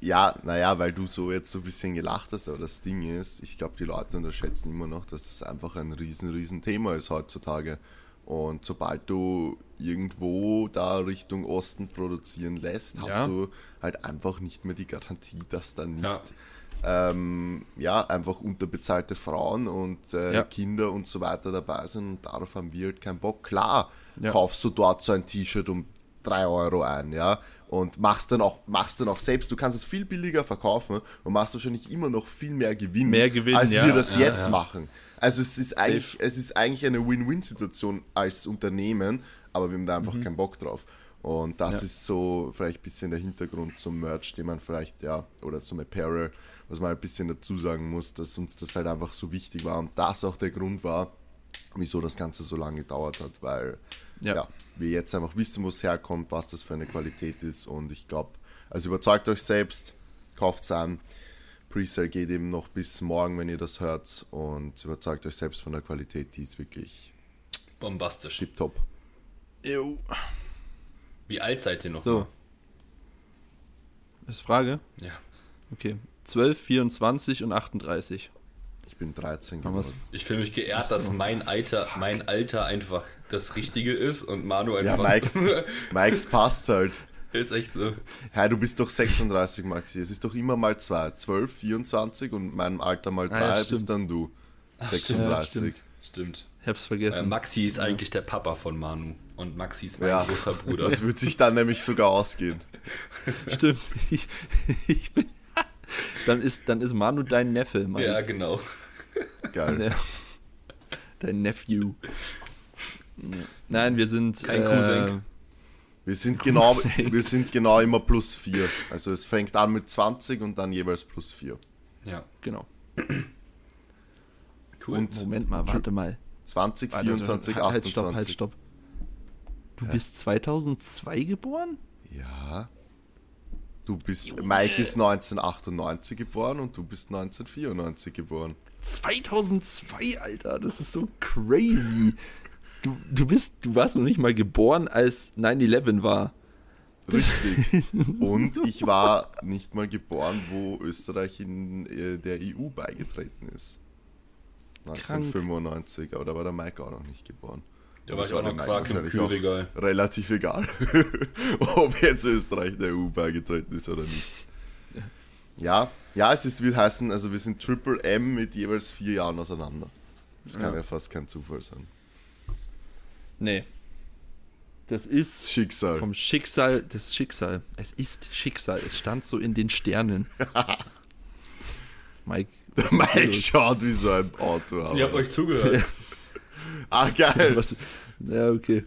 B: Ja, naja, weil du so jetzt so ein bisschen gelacht hast, aber das Ding ist, ich glaube, die Leute unterschätzen immer noch, dass das einfach ein riesen, riesen Thema ist heutzutage. Und sobald du irgendwo da Richtung Osten produzieren lässt, hast
A: Ja.
B: du halt einfach nicht mehr die Garantie, dass da nicht
C: Ja.
B: Ähm, ja, einfach unterbezahlte Frauen und äh,
A: Ja.
B: Kinder und so weiter dabei sind und darauf haben wir halt keinen Bock. Klar,
A: Ja.
B: kaufst du dort so ein T-Shirt um 3 Euro ein, ja, und machst dann auch, machst dann auch selbst, du kannst es viel billiger verkaufen und machst wahrscheinlich immer noch viel mehr Gewinn,
A: Mehr Gewinn,
B: als
A: ja.
B: wir das jetzt machen. Also es ist eigentlich, es ist eigentlich eine Win-Win-Situation als Unternehmen, aber wir haben da einfach keinen Bock drauf. Und das
A: Mhm.
B: Ist so vielleicht ein bisschen der Hintergrund zum Merch, den man vielleicht, ja, oder zum Apparel, was man ein bisschen dazu sagen muss, dass uns das halt einfach so wichtig war und das auch der Grund war, wieso das Ganze so lange gedauert hat, weil
A: Ja.
B: ja. wir jetzt einfach wissen, wo es herkommt, was das für eine Qualität ist und ich glaube, also überzeugt euch selbst, kauft es an. Presale geht eben noch bis morgen, wenn ihr das hört und überzeugt euch selbst von der Qualität, die ist wirklich
C: Bombastisch.
B: tipptopp.
A: Jo.
C: Wie alt seid ihr noch?
A: So. Ist Frage?
C: Ja.
A: Okay. 12, 24 und 38.
B: Ich bin 13
A: Haben wir's?
B: geworden.
C: Ich fühle mich geehrt, dass mein Alter, mein Alter einfach das Richtige ist und Manu
B: Ja,
C: einfach.
B: Mikes, Mikes passt halt.
C: Ist echt so.
B: Hey, du bist doch 36, Maxi. Es ist doch immer mal zwei. 12, 24 und mein Alter mal
A: Ah, ja,
B: 3
A: stimmt.
B: bist dann du.
C: stimmt,
B: 36.
A: stimmt.
C: Stimmt.
A: Ich hab's
C: Äh,
A: vergessen.
C: Maxi ist eigentlich der Papa von Manu. Und Maxi ist mein
B: Ja.
C: großer Bruder.
B: Das wird sich dann nämlich sogar ausgehen.
A: Stimmt. Ich, ich bin, dann, ist, dann ist Manu dein Neffe, Mike.
C: ja, genau.
B: Geil.
A: Ja. Dein Nephew. Nein, wir sind.
C: Kein
A: äh,
C: Cousin.
B: Wir sind, genau,
A: Cousin.
B: wir sind genau immer plus 4. Also es fängt an mit 20 und dann jeweils plus 4.
C: Ja,
A: Genau.
C: cool.
B: Und
A: Moment mal, warte mal.
B: 20,
A: Warte,
B: 24,
A: halt,
B: 28.
A: Stopp, halt, stopp. Du bist 2002 geboren?
B: Ja. Du bist, Mike ist 1998 geboren und du bist 1994 geboren.
A: 2002, Alter, das ist so crazy. Du, du bist, du warst noch nicht mal geboren, als 9-11 war.
B: Richtig. Und ich war nicht mal geboren, wo Österreich in äh, der EU beigetreten ist. 1995, aber da war der Mike auch noch nicht geboren.
C: Da war
B: Das
C: ich auch
B: der
C: noch Quark im Kühlregal.
B: Relativ egal, ob jetzt Österreich der EU beigetreten ist oder nicht. Ja, ja, es ist, wird heißen, also wir sind Triple M mit jeweils vier Jahren auseinander. Das kann ja,
A: Ja.
B: fast kein Zufall sein.
A: Nee. Das ist
B: Schicksal.
A: vom Schicksal, das Schicksal. Es ist Schicksal. Es stand so in den Sternen. Mike. ist
B: Mike schaut wie so ein Auto.
C: Ich hab euch zugehört.
B: Ah, geil.
A: Was, ja, okay.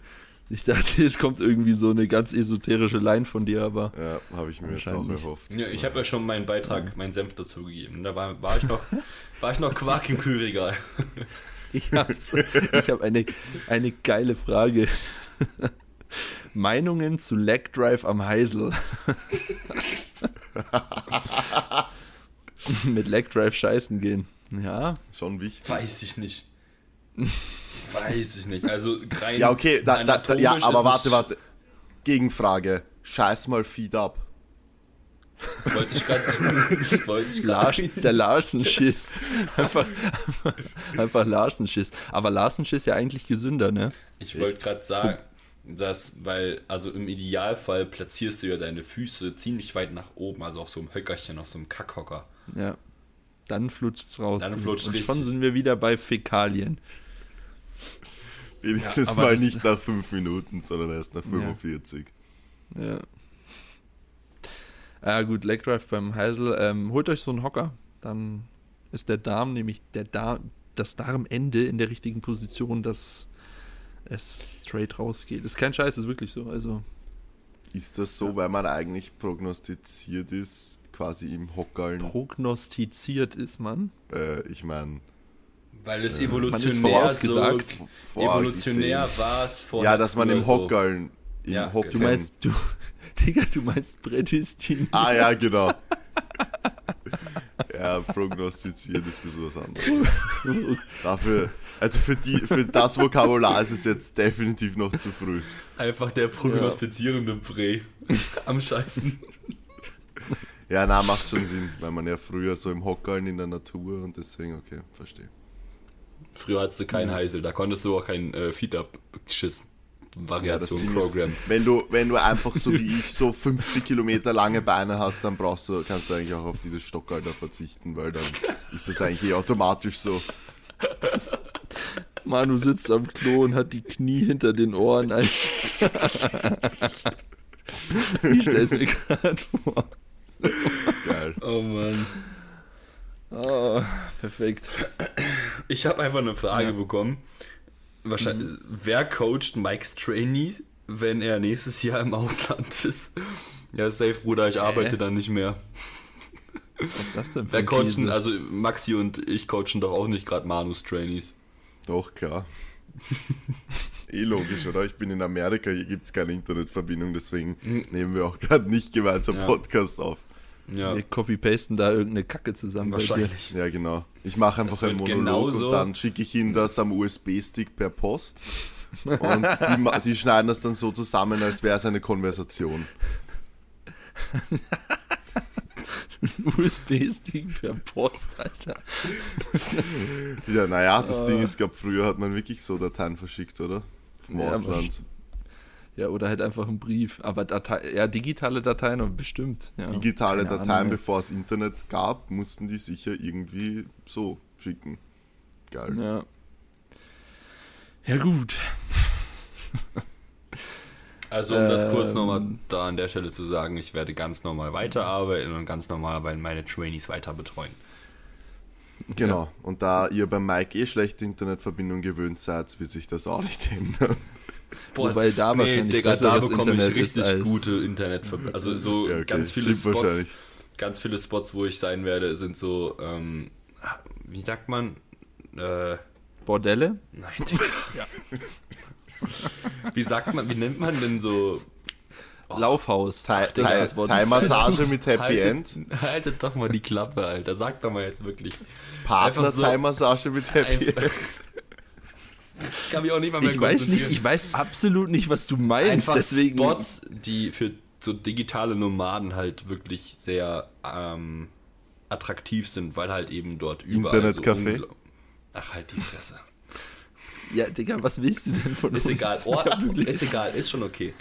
A: Ich dachte, es kommt irgendwie so eine ganz esoterische Line von dir, aber
B: Ja, habe ich mir jetzt auch erhofft.
C: Ja, ich habe ja schon meinen Beitrag, meinen Senf dazugegeben. Da war, war, ich noch, war ich noch Quark im Kühlregal.
A: ich habe ich hab eine, eine geile Frage. Meinungen zu Leg Drive am Heisel. Mit Leg Drive scheißen gehen. Ja,
B: Schon wichtig.
C: Weiß ich nicht. Weiß ich nicht. Also rein
B: Ja, okay, da, da, da, ja, aber warte, warte. Gegenfrage. Scheiß mal Feed up.
C: Wollte ich gerade
A: Lars, der Larsenschiss. Einfach, einfach, einfach Larsenschiss. Aber Larsenschiss ja eigentlich gesünder, ne?
C: Ich wollte gerade sagen, dass, weil, also im Idealfall platzierst du ja deine Füße ziemlich weit nach oben, also auf so einem Höckerchen, auf so einem Kackhocker.
A: Ja. Dann flutscht's raus.
C: Dann flutscht's
A: Und schon sind wir wieder bei Fäkalien.
B: Wenigstens
A: aber
B: mal nicht nach 5 Minuten, sondern erst nach 45.
A: Ja. Ja, gut, Leg Drive beim Heisel. Ähm, holt euch so einen Hocker. Dann ist der Darm, nämlich der Darm, das Darmende in der richtigen Position, dass es straight rausgeht. Ist kein Scheiß, ist wirklich so. Also,
B: Ist das so, weil man eigentlich prognostiziert ist, quasi im Hockerln?
A: prognostiziert ist man.
B: Äh, ich meine,
C: Weil es evolutionär so,
A: vorausgesagt.
C: evolutionär war es vor
B: Ja, dass man im
C: Natur so. Ja,
B: Hocken.
A: Du meinst, du, Digga, du meinst prädestiniert.
B: Ah ja, genau. ja, prognostiziert ist mir sowas anderes. Dafür, also für, die, für das Vokabular ist es jetzt definitiv noch zu früh.
C: Einfach der prognostizierende Prä am Scheißen.
B: Ja, na, macht schon Sinn, weil man ja früher so im Hockerln in der Natur und deswegen, okay, verstehe.
C: Früher hattest du keinen Heisel, da konntest du auch kein äh, Feed-Up-Schiss.
B: Ja, das
C: Variation
B: Ding
C: Program.
B: ist, wenn du, wenn du einfach so wie ich so 50 Kilometer lange Beine hast, dann brauchst du, kannst du eigentlich auch auf dieses Stockalter verzichten, weil dann ist das eigentlich eh automatisch so.
A: Manu sitzt am Klo und hat die Knie hinter den Ohren. Ich stell's mir gerade vor.
B: Geil.
C: Oh Mann.
A: Oh, perfekt.
C: Ich habe einfach eine Frage
A: Ja.
C: bekommen. Wahrscheinlich,
B: Mhm.
C: wer coacht Mike's Trainee, wenn er nächstes Jahr im Ausland ist? Ja, safe, Bruder, ich arbeite dann nicht mehr.
A: Was ist das denn für
C: Wer
A: ein
C: coachen, also Maxi und ich coachen doch auch nicht gerade Manus Trainees.
B: Doch, klar. eh logisch, oder? Ich bin in Amerika, hier gibt es keine Internetverbindung, deswegen nehmen wir auch gerade nicht gemeinsam
C: Ja.
B: Podcast auf.
C: Ja,
A: Wir copy-pasten da irgendeine Kacke zusammen.
C: wahrscheinlich.
B: Ja, genau. Ich mache einfach einen Monolog
C: genauso-
B: und dann schicke ich ihnen das am USB-Stick per Post. Und die, die schneiden das dann so zusammen, als wäre es eine Konversation.
A: USB-Stick per Post, Alter.
B: Ja, naja, das
A: Ah.
B: Ding ist, glaube früher hat man wirklich so Dateien verschickt, oder? Vom
A: Ja,
B: Ausland.
A: Ja, oder halt einfach ein Brief. Aber Datei, ja, digitale Dateien aber bestimmt. Ja.
B: Digitale
A: Keine
B: Dateien,
A: Ahnung.
B: bevor es Internet gab, mussten die sicher irgendwie so schicken. Geil.
A: Ja. Ja, gut.
C: Also um das kurz
A: Ähm.
C: nochmal da an der Stelle zu sagen, ich werde ganz normal weiterarbeiten und ganz normal meine Trainees weiter betreuen.
B: Genau. Und da ihr beim Mike eh schlechte Internetverbindung gewöhnt seid, wird sich das auch nicht ändern.
A: Wobei da wahrscheinlich
C: Digga, da bekomme ich richtig
A: als-
C: gute Internetverbindung. Also so
B: Ja, okay,
C: ganz viele
B: stimmt
C: Spots,
B: wahrscheinlich.
C: ganz viele Spots, wo ich sein werde, sind so, ähm, wie sagt man? Äh,
A: Bordelle?
C: nein, Digga. Wie sagt man, wie nennt man denn so
A: Laufhaus. Das Wort.
B: Thai-Massage mit Happy
C: haltet,
B: End.
C: Haltet doch mal die Klappe, Alter. Sag doch mal jetzt wirklich.
B: Partner
C: Einfach so-
B: mit Happy
C: Einfach-
B: End.
C: Ich kann mich auch nicht mal mehr
A: Ich weiß nicht, ich weiß absolut nicht, was du meinst.
C: Einfach
A: deswegen.
C: Spots, die für so digitale Nomaden halt wirklich sehr ähm, attraktiv sind, weil halt eben dort überall
B: Internetcafé?
C: So Ach, halt die Fresse.
A: Ja, Digga, was willst du denn von
C: Ist
A: uns?
C: egal. Ort, ist egal, ist schon okay.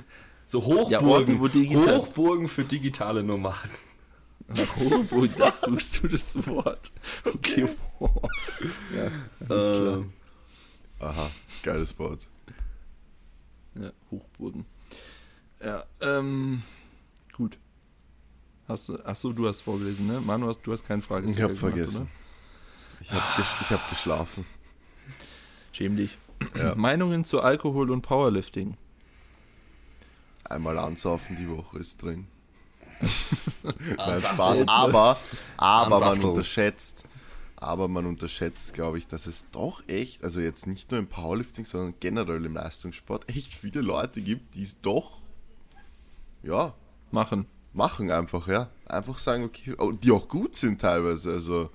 C: So
A: Ja,
C: Hochburgen,
A: wo digital-
C: Hochburgen für digitale Nomaden.
A: Wo das suchst du das Wort? Okay, boah. Ja, alles klar.
B: Aha, geiles Wort.
A: Ja, Hochburgen. Ja, ähm, gut. Hast du, ach so, du hast vorgelesen, ne? Manu, hast, du hast keine Frage.
B: Ich habe vergessen. Ich habe ges ich hab geschlafen.
A: Schäm dich.
B: Ja.
A: Meinungen zu Alkohol und Powerlifting.
B: Einmal ansaufen die Woche ist drin. Nein,
C: Ansaftung.
B: Spaß. Aber, aber man unterschätzt, aber man unterschätzt, glaube ich, dass es doch echt, also jetzt nicht nur im Powerlifting, sondern generell im Leistungssport, echt viele Leute gibt, die es doch, ja,
A: Machen.
B: machen einfach, ja. Einfach sagen, okay, die auch gut sind teilweise, also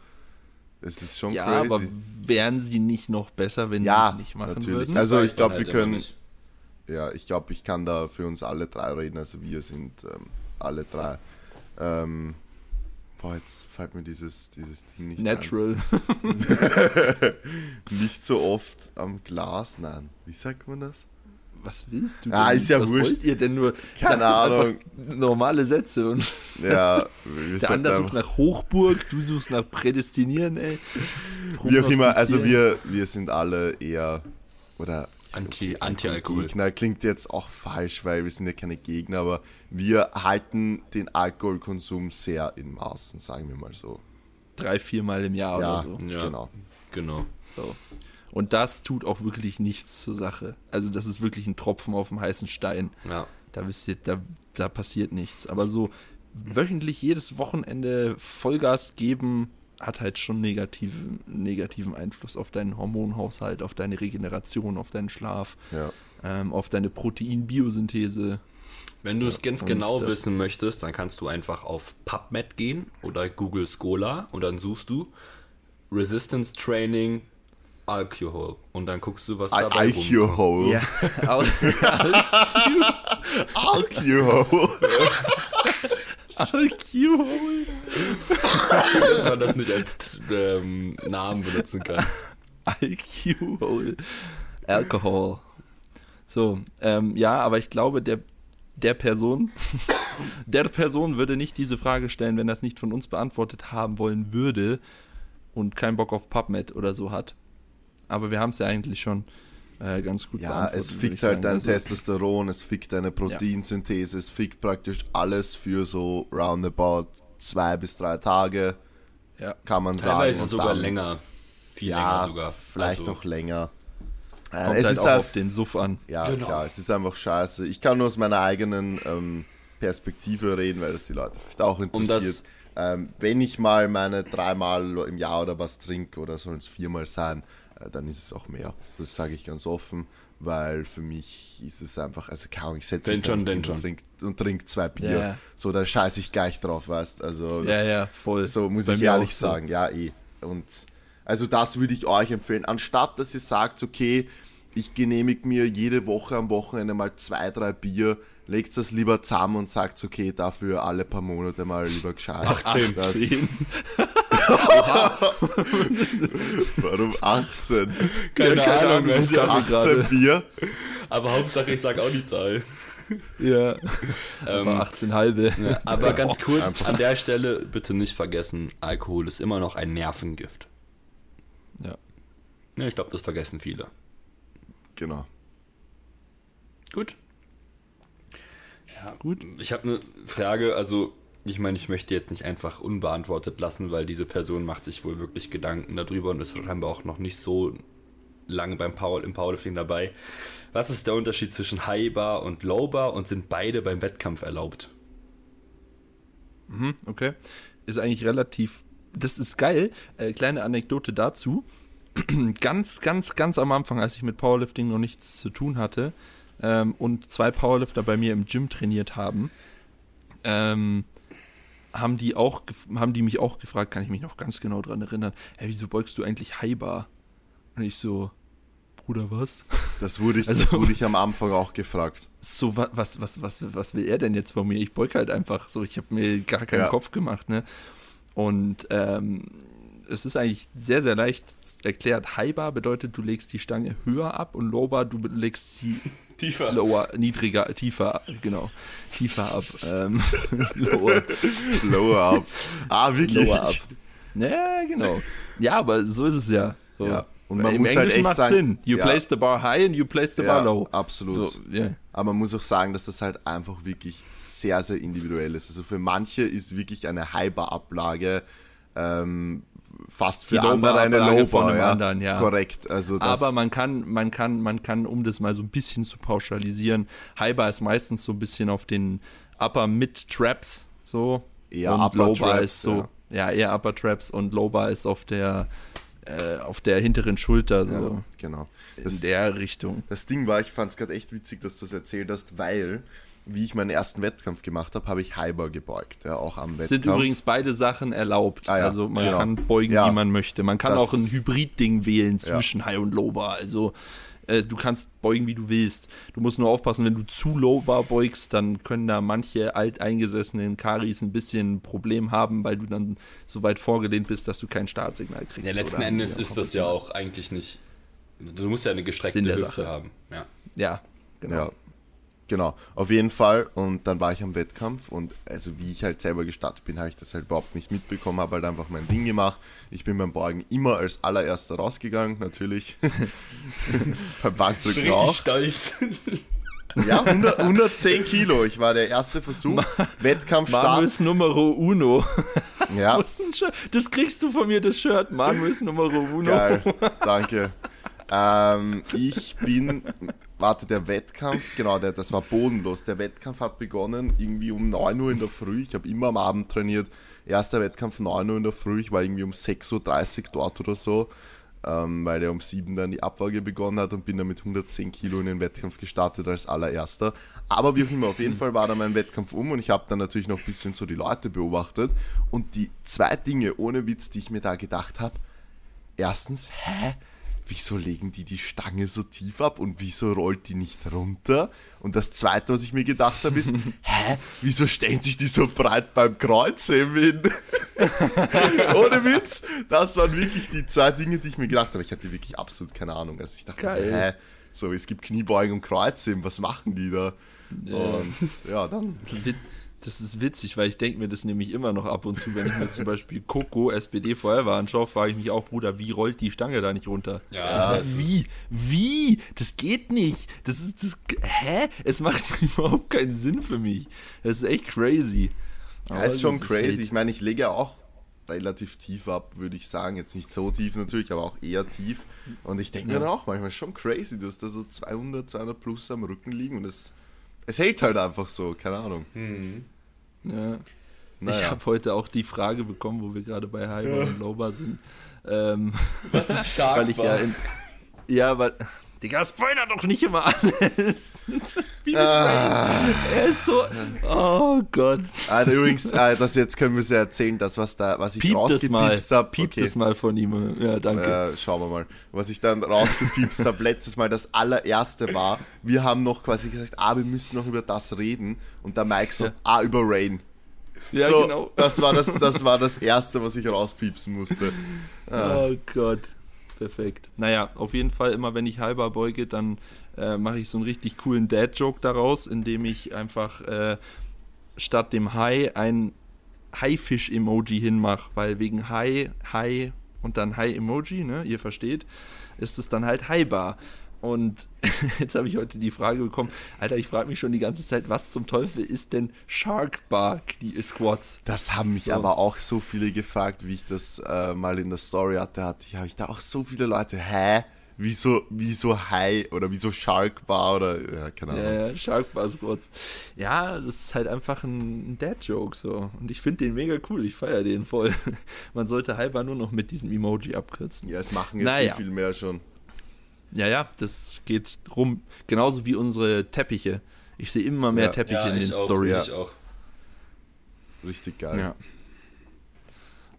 B: es ist schon
A: Ja,
B: crazy.
A: aber wären sie nicht noch besser, wenn
B: Ja,
A: sie es nicht machen
B: natürlich.
A: würden?
B: Also ich glaube,
C: halt
B: wir können, ja, ich glaube, ich kann da für uns alle drei reden, also wir sind ähm, alle drei. Ähm, boah, jetzt fällt mir dieses, dieses Ding nicht
A: Natural.
B: Nicht so oft am Glas, nein. Wie sagt man das?
A: Was willst du
B: Ah,
A: denn?
B: ist ja
A: Was
B: wurscht.
A: wollt ihr denn nur?
B: Keine Ahnung.
A: Normale Sätze und
B: Ja, wir
A: der andere sucht nach Hochburg, du suchst nach Prädestinieren, ey.
B: Wie auch immer, also wir, wir sind alle eher, oder
C: Anti- Anti-Alkohol.
B: Gegner klingt jetzt auch falsch, weil wir sind ja keine Gegner, aber wir halten den Alkoholkonsum sehr in Maßen, sagen wir mal so.
A: drei, viermal im Jahr
B: Ja,
A: oder so.
C: Ja,
B: genau.
C: Genau.
A: so. Und das tut auch wirklich nichts zur Sache. Also das ist wirklich ein Tropfen auf dem heißen Stein.
C: Ja.
A: Da wisst ihr, da, da passiert nichts. Aber so wöchentlich jedes Wochenende Vollgas geben, hat halt schon negativen, negativen Einfluss auf deinen Hormonhaushalt, auf deine Regeneration, auf deinen Schlaf,
B: Ja.
A: ähm, auf deine Proteinbiosynthese.
C: Wenn du es ganz
A: und
C: genau wissen möchtest, dann kannst du einfach auf PubMed gehen oder Google Scholar und dann suchst du Resistance Training Alcohol und dann guckst du, was dabei rumkommt.
B: Alcohol.
A: Ja, Al-
B: Alcohol.
A: Alkohol.
C: dass man das nicht als ähm, Namen benutzen kann.
A: Alkohol. Alkohol. So, ähm, ja, aber ich glaube, der, der Person, der Person würde nicht diese Frage stellen, wenn das nicht von uns beantwortet haben wollen würde und keinen Bock auf PubMed oder so hat. Aber wir haben es ja eigentlich schon äh, ganz gut
B: Ja, es fickt halt dein
A: Also,
B: Testosteron, es fickt deine Proteinsynthese, es fickt praktisch alles für so roundabout zwei bis drei Tage,
A: Ja.
B: kann man sagen.
C: Teilweise
B: und
C: sogar
B: dann-
C: länger. Viel
B: Ja,
C: länger sogar.
B: vielleicht
C: Also,
B: auch länger. Äh,
A: Kommt
B: es
A: halt
B: ist
A: auch auf den Suff an.
B: ja,
C: Genau.
B: klar, es ist einfach scheiße. Ich kann nur aus meiner eigenen ähm, Perspektive reden, weil das die Leute vielleicht auch interessiert. ähm, wenn ich mal meine dreimal im Jahr oder was trinke, oder sollen es viermal sein, äh, dann ist es auch mehr. Das sage ich ganz offen, weil für mich ist es einfach, also keine Ahnung, ich setze mich
C: schon,
B: und trink, und trink zwei Bier.
A: Ja.
B: So, da scheiße ich gleich drauf, weißt Also
A: Ja, ja, voll.
B: so muss ich
A: mir
B: ehrlich
A: so.
B: sagen, ja eh. Und also das würde ich euch empfehlen. Anstatt dass ihr sagt, okay, ich genehmige mir jede Woche am Wochenende mal zwei, drei Bier, legt das lieber zusammen und sagt, okay, dafür alle paar Monate mal lieber gescheit.
C: 18,
B: das,
A: 10.
B: Warum 18?
C: Keine,
A: keine
C: Ahnung,
A: Ahnung, kam-
B: 18 Bier?
C: Aber Hauptsache, ich sag auch die Zahl.
A: Ja.
C: Ähm,
A: war 18 halbe.
C: Ja, aber ganz kurz,
B: einfach.
C: an der Stelle bitte nicht vergessen, Alkohol ist immer noch ein Nervengift.
A: Ja.
C: Ja, ich glaube, das vergessen viele.
B: Genau.
C: Gut. Ja, gut. Ich habe eine Frage, also ich meine, ich möchte jetzt nicht einfach unbeantwortet lassen, weil diese Person macht sich wohl wirklich Gedanken darüber und ist scheinbar auch noch nicht so lange beim Power, im Powerlifting dabei. Was ist der Unterschied zwischen High Bar und Low Bar und sind beide beim Wettkampf erlaubt?
A: Mhm, okay. Ist eigentlich relativ. Das ist geil. Äh, kleine Anekdote dazu. ganz, ganz, ganz am Anfang, als ich mit Powerlifting noch nichts zu tun hatte ähm, und zwei Powerlifter bei mir im Gym trainiert haben, ähm, haben die auch, haben die mich auch gefragt, kann ich mich noch ganz genau dran erinnern, hey, wieso beugst du eigentlich High Bar? Und ich so, Bruder, was?
B: Das wurde ich,
A: Also-
B: das wurde ich am Anfang auch gefragt.
A: so, wa- was, was, was, was will er denn jetzt von mir? Ich beug halt einfach so, ich habe mir gar keinen
B: Ja.
A: Kopf gemacht, ne? Und ähm, es ist eigentlich sehr, sehr leicht erklärt. High Bar bedeutet, du legst die Stange höher ab und Low Bar, du legst sie
C: Tiefer.
A: lower, niedriger, tiefer, genau, tiefer ab. ähm, lower,
B: Lower up. Ah, wirklich?
A: lower ab. Ja, genau. Ja, aber so ist es ja. So.
B: Ja, und man
A: Im
B: muss halt
A: Englischen
B: echt
A: macht
B: sagen-
A: Sinn. You
B: Ja.
A: place the bar high and you place the bar
B: Ja,
A: low.
B: absolut.
A: So, ja.
B: Aber man muss auch sagen, dass das halt einfach wirklich sehr, sehr individuell ist. Also für manche ist wirklich eine High-Bar-Ablage ähm, fast für
A: Die
B: andere eine
A: Low-Bar-Ablage von
B: Low-Bar.
A: einem
B: Ja.
A: anderen, ja.
B: Korrekt. Also
A: Aber man kann, man kann, man kann, um das mal so ein bisschen zu pauschalisieren, High Bar ist meistens so ein bisschen auf den Upper Mid Traps so
B: Eher
A: und
B: Upper
A: Low Bar
B: Traps,
A: ist so ja. eher Upper Traps und Low Bar ist auf der äh, auf der hinteren Schulter so
B: ja, genau.
A: in
B: Das,
A: der Richtung.
B: das Ding war, ich fand es gerade echt witzig, dass du das erzählt hast, weil, wie ich meinen ersten Wettkampf gemacht habe, habe ich High-Bar gebeugt. Ja, auch am Wettkampf.
A: Sind übrigens beide Sachen erlaubt.
B: Ah ja,
A: also man
B: genau.
A: kann beugen,
B: Ja.
A: wie man möchte. Man kann
B: Das-
A: auch ein Hybrid-Ding wählen zwischen High und Low Bar. Also äh, du kannst beugen, wie du willst. Du musst nur aufpassen, wenn du zu Low Bar beugst, dann können da manche alteingesessenen Karis ein bisschen ein Problem haben, weil du dann so weit vorgelehnt bist, dass du kein Startsignal kriegst.
C: Ja, letzten
A: oder
C: Endes ist das ja auch eigentlich nicht. Du musst ja eine gestreckte Hüfte
A: Sache.
C: haben. Ja.
A: Ja, genau.
B: Genau. Auf jeden Fall. Und dann war ich am Wettkampf und also wie ich halt selber gestartet bin, habe ich das halt überhaupt nicht mitbekommen, habe halt einfach mein Ding gemacht. Ich bin beim Beugen immer als allererster rausgegangen, natürlich. beim Bankdrücken auch.
C: stolz.
B: Ja, 100, 110 Kilo. Ich war der erste Versuch. Wettkampfstart.
A: Manuels Numero Uno.
B: Ja.
A: Das kriegst du von mir, das Shirt. Manuels Numero Uno.
B: geil. Danke. Ähm, ich bin, warte, der Wettkampf, genau, der, das war bodenlos. Der Wettkampf hat begonnen irgendwie um 9 Uhr in der Früh. Ich habe immer am Abend trainiert. Erster Wettkampf 9 Uhr in der Früh. Ich war irgendwie um 6.30 Uhr dort oder so, ähm, weil der um 7 dann die Abwaage begonnen hat und bin dann mit 110 Kilo in den Wettkampf gestartet als allererster. Aber wie auch immer, auf jeden Fall war dann mein Wettkampf um und ich habe dann natürlich noch ein bisschen so die Leute beobachtet. Und die zwei Dinge, ohne Witz, die ich mir da gedacht habe, erstens, hä? Wieso legen die die Stange so tief ab und wieso rollt die nicht runter? Und das zweite, was ich mir gedacht habe, ist, hä? Wieso stellen sich die so breit beim Kreuzheben hin? Ohne Witz, das waren wirklich die zwei Dinge, die ich mir gedacht habe. Ich hatte wirklich absolut keine Ahnung. Also ich dachte
A: Geil.
B: so, hä? So, es gibt Kniebeugen und Kreuzheben, was machen die da? Und ja, dann
A: Das ist witzig, weil ich denke mir das nämlich immer noch ab und zu, wenn ich mir zum Beispiel Coco SPD Forever anschaue, frage ich mich auch, Bruder, wie rollt die Stange da nicht runter?
C: Ja, das
A: wie? Wie? Das geht nicht. Das ist das. Hä? Es macht überhaupt keinen Sinn für mich. Das ist echt crazy.
B: Ja, ist schon crazy. Ich meine, ich lege auch relativ tief ab, würde ich sagen. Jetzt nicht so tief natürlich, aber auch eher tief. Und ich denke mir dann auch manchmal schon crazy, du hast da so 200, 200 plus am Rücken liegen und es, es hält halt einfach so, keine Ahnung.
A: Ja. Ich
B: Naja.
A: habe heute auch die Frage bekommen, wo wir gerade bei High Bar und Low Bar sind. Ähm,
C: Was ist stark?
A: weil ich ja in, Ja, weil. Digga, spoiler doch nicht immer alles. Wie
B: Ah.
A: Er ist so. Oh Gott.
B: Also übrigens, äh, das jetzt können wir es ja erzählen, das was da, was ich
A: mal.
B: rausgepiepst habe.
A: Piept es mal von ihm. Ja, danke.
B: Äh, schauen wir mal. Was ich dann rausgepiepst habe, letztes Mal das allererste war, wir haben noch quasi gesagt, ah, wir müssen noch über das reden. Und der Mike so,
A: Ja.
B: ah, über Rain.
A: Ja,
B: so,
A: genau.
B: Das war das, das war das Erste, was ich rauspiepsen musste. Ah.
A: Oh Gott. Perfekt. Naja, auf jeden Fall, immer wenn ich halber beuge, dann äh, mache ich so einen richtig coolen Dad-Joke daraus, indem ich einfach äh, statt dem Hai ein Haifisch-Emoji hinmache, weil wegen Hai, Hai und dann Hai-Emoji, ne, ihr versteht, ist es dann halt Haibar. Und jetzt habe ich heute die Frage bekommen, Alter, ich frage mich schon die ganze Zeit, was zum Teufel ist denn Shark Bark, die Squats?
B: Das haben mich
A: So.
B: aber auch so viele gefragt, wie ich das äh, mal in der Story hatte, hatte ich, habe ich da auch so viele Leute, hä? Wieso, wieso Hai oder wieso Shark Bar oder ja, keine Ahnung.
A: Ja, ja, Shark Bar Squats. Ja, das ist halt einfach ein Dad-Joke so. Und ich finde den mega cool, ich feiere den voll. Man sollte halber nur noch mit diesem Emoji abkürzen.
B: Ja, es machen jetzt
A: Naja.
B: viel mehr schon.
A: Ja, ja, das geht rum. Genauso wie unsere Teppiche. Ich sehe immer mehr
B: Ja.
A: Teppiche
C: Ja,
A: in den
C: auch,
A: Stories.
C: ich auch.
B: Richtig geil.
A: Ja.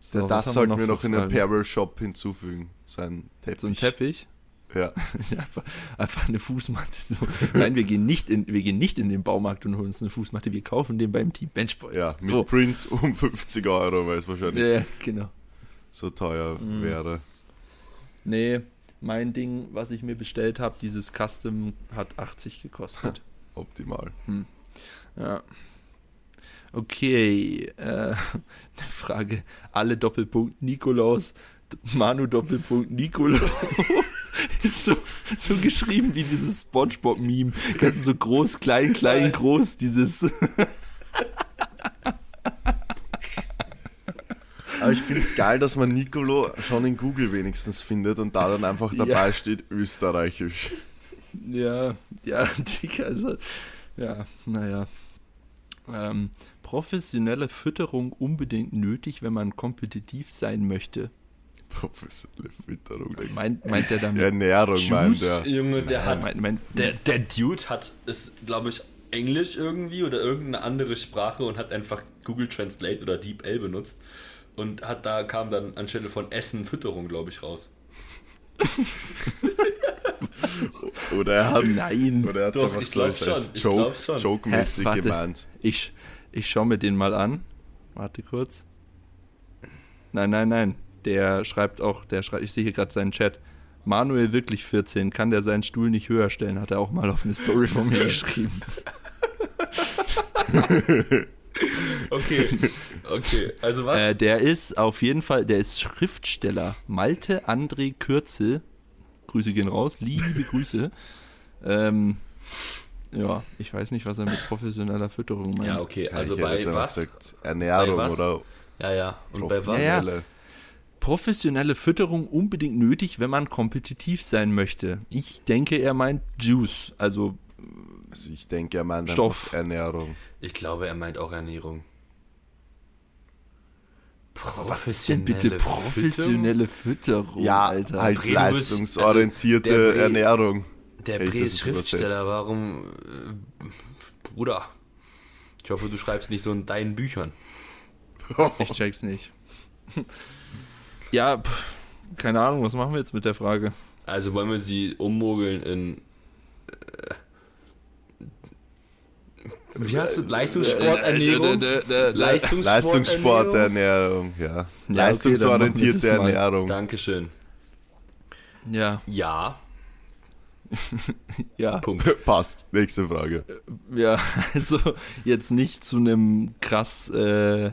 A: So,
B: Da- das sollten wir noch
A: für
B: in den? Apparel Shop hinzufügen. So ein Teppich.
A: So ein Teppich.
B: Ja.
A: Ja, einfach, einfach eine Fußmatte. So. Nein, wir gehen, nicht in, wir gehen nicht in den Baumarkt und holen uns eine Fußmatte. Wir kaufen den beim Team Benchboy.
B: ja, mit
A: so.
B: Print um 50 Euro, weil es wahrscheinlich
A: Ja, ja, genau.
B: so teuer
A: Mhm.
B: wäre.
A: Nee, mein Ding, was ich mir bestellt habe, dieses Custom, hat 80 gekostet.
B: Optimal.
A: ja. Okay, äh, eine Frage. Alle Doppelpunkt Nikolaus, Manu Doppelpunkt Nicolo. so, so geschrieben wie dieses Spongebob-Meme. Kannst du so groß, klein, klein, groß, dieses.
B: Aber ich finde es geil, dass man Nicolo schon in Google wenigstens findet und da dann einfach
A: Ja.
B: dabei steht österreichisch.
A: Ja, ja, Digga, also, ja, naja. Ähm, professionelle Fütterung unbedingt nötig, wenn man kompetitiv sein möchte.
B: Professionelle Fütterung. der
A: Meint, meint er damit?
B: Ernährung
A: Juice?
B: meint er.
C: Junge, der hat
A: meint, meint,
C: Der, der Dude hat, ist, glaube ich, Englisch irgendwie oder irgendeine andere Sprache und hat einfach Google Translate oder DeepL benutzt und hat da kam dann anstelle von Essen Fütterung, glaube ich, raus.
B: Oder er hat
A: Nein.
B: Oder er hat
C: Doch,
B: einfach
C: ich
B: als
C: schon, ich
B: Joke,
C: glaub schon.
B: Joke-mäßig
A: Hä, warte.
B: gemeint.
A: ich, ich schaue mir den mal an. Warte kurz. Nein, nein, nein. Der schreibt auch, der schreibt, ich sehe hier gerade seinen Chat. Manuel wirklich 14, kann der seinen Stuhl nicht höher stellen, hat er auch mal auf eine Story von mir geschrieben.
C: Okay, okay, also was?
A: Äh, der ist auf jeden Fall, der ist Schriftsteller. Malte André Kürzel. Grüße gehen raus, liebe Grüße. Ähm, ja, ich weiß nicht, was er mit professioneller Fütterung meint.
C: ja, okay, also
B: hätte
C: bei was?
B: gesagt, Ernährung
C: Bei was?
B: oder
C: Ja, ja, und bei was?
B: professionelle.
A: Professionelle Fütterung unbedingt nötig, wenn man kompetitiv sein möchte. Ich denke, er meint Juice, also
B: Also ich denke, er meint
A: Stoff.
B: Ernährung.
C: Ich glaube, er meint auch Ernährung.
A: was ist denn bitte professionelle Fütterung,
B: Ja,
A: Alter?
B: halt
C: Bre, du bist- also
B: leistungsorientierte
C: der Bre-
B: Ernährung.
C: Der
B: Hätte ich
C: Bre
B: das
C: ist
B: jetzt
C: Schriftsteller,
B: übersetzt.
C: warum. Äh, Bruder. Ich hoffe, du schreibst nicht so in deinen Büchern.
A: Ich check's nicht. ja, pff, keine Ahnung, was machen wir jetzt mit der Frage?
C: Also wollen wir sie ummogeln in. Äh, wie hast du Leistungssporternährung? Leistungssporternährung.
B: Leistungssporternährung, ja.
A: machen
B: Leistungsorientierte
A: mal.
B: Ernährung.
C: Dankeschön.
A: Ja,
C: Ja,
A: ja.
C: Punkt.
B: Passt. Nächste Frage.
A: Ja, also jetzt nicht zu einem krass äh,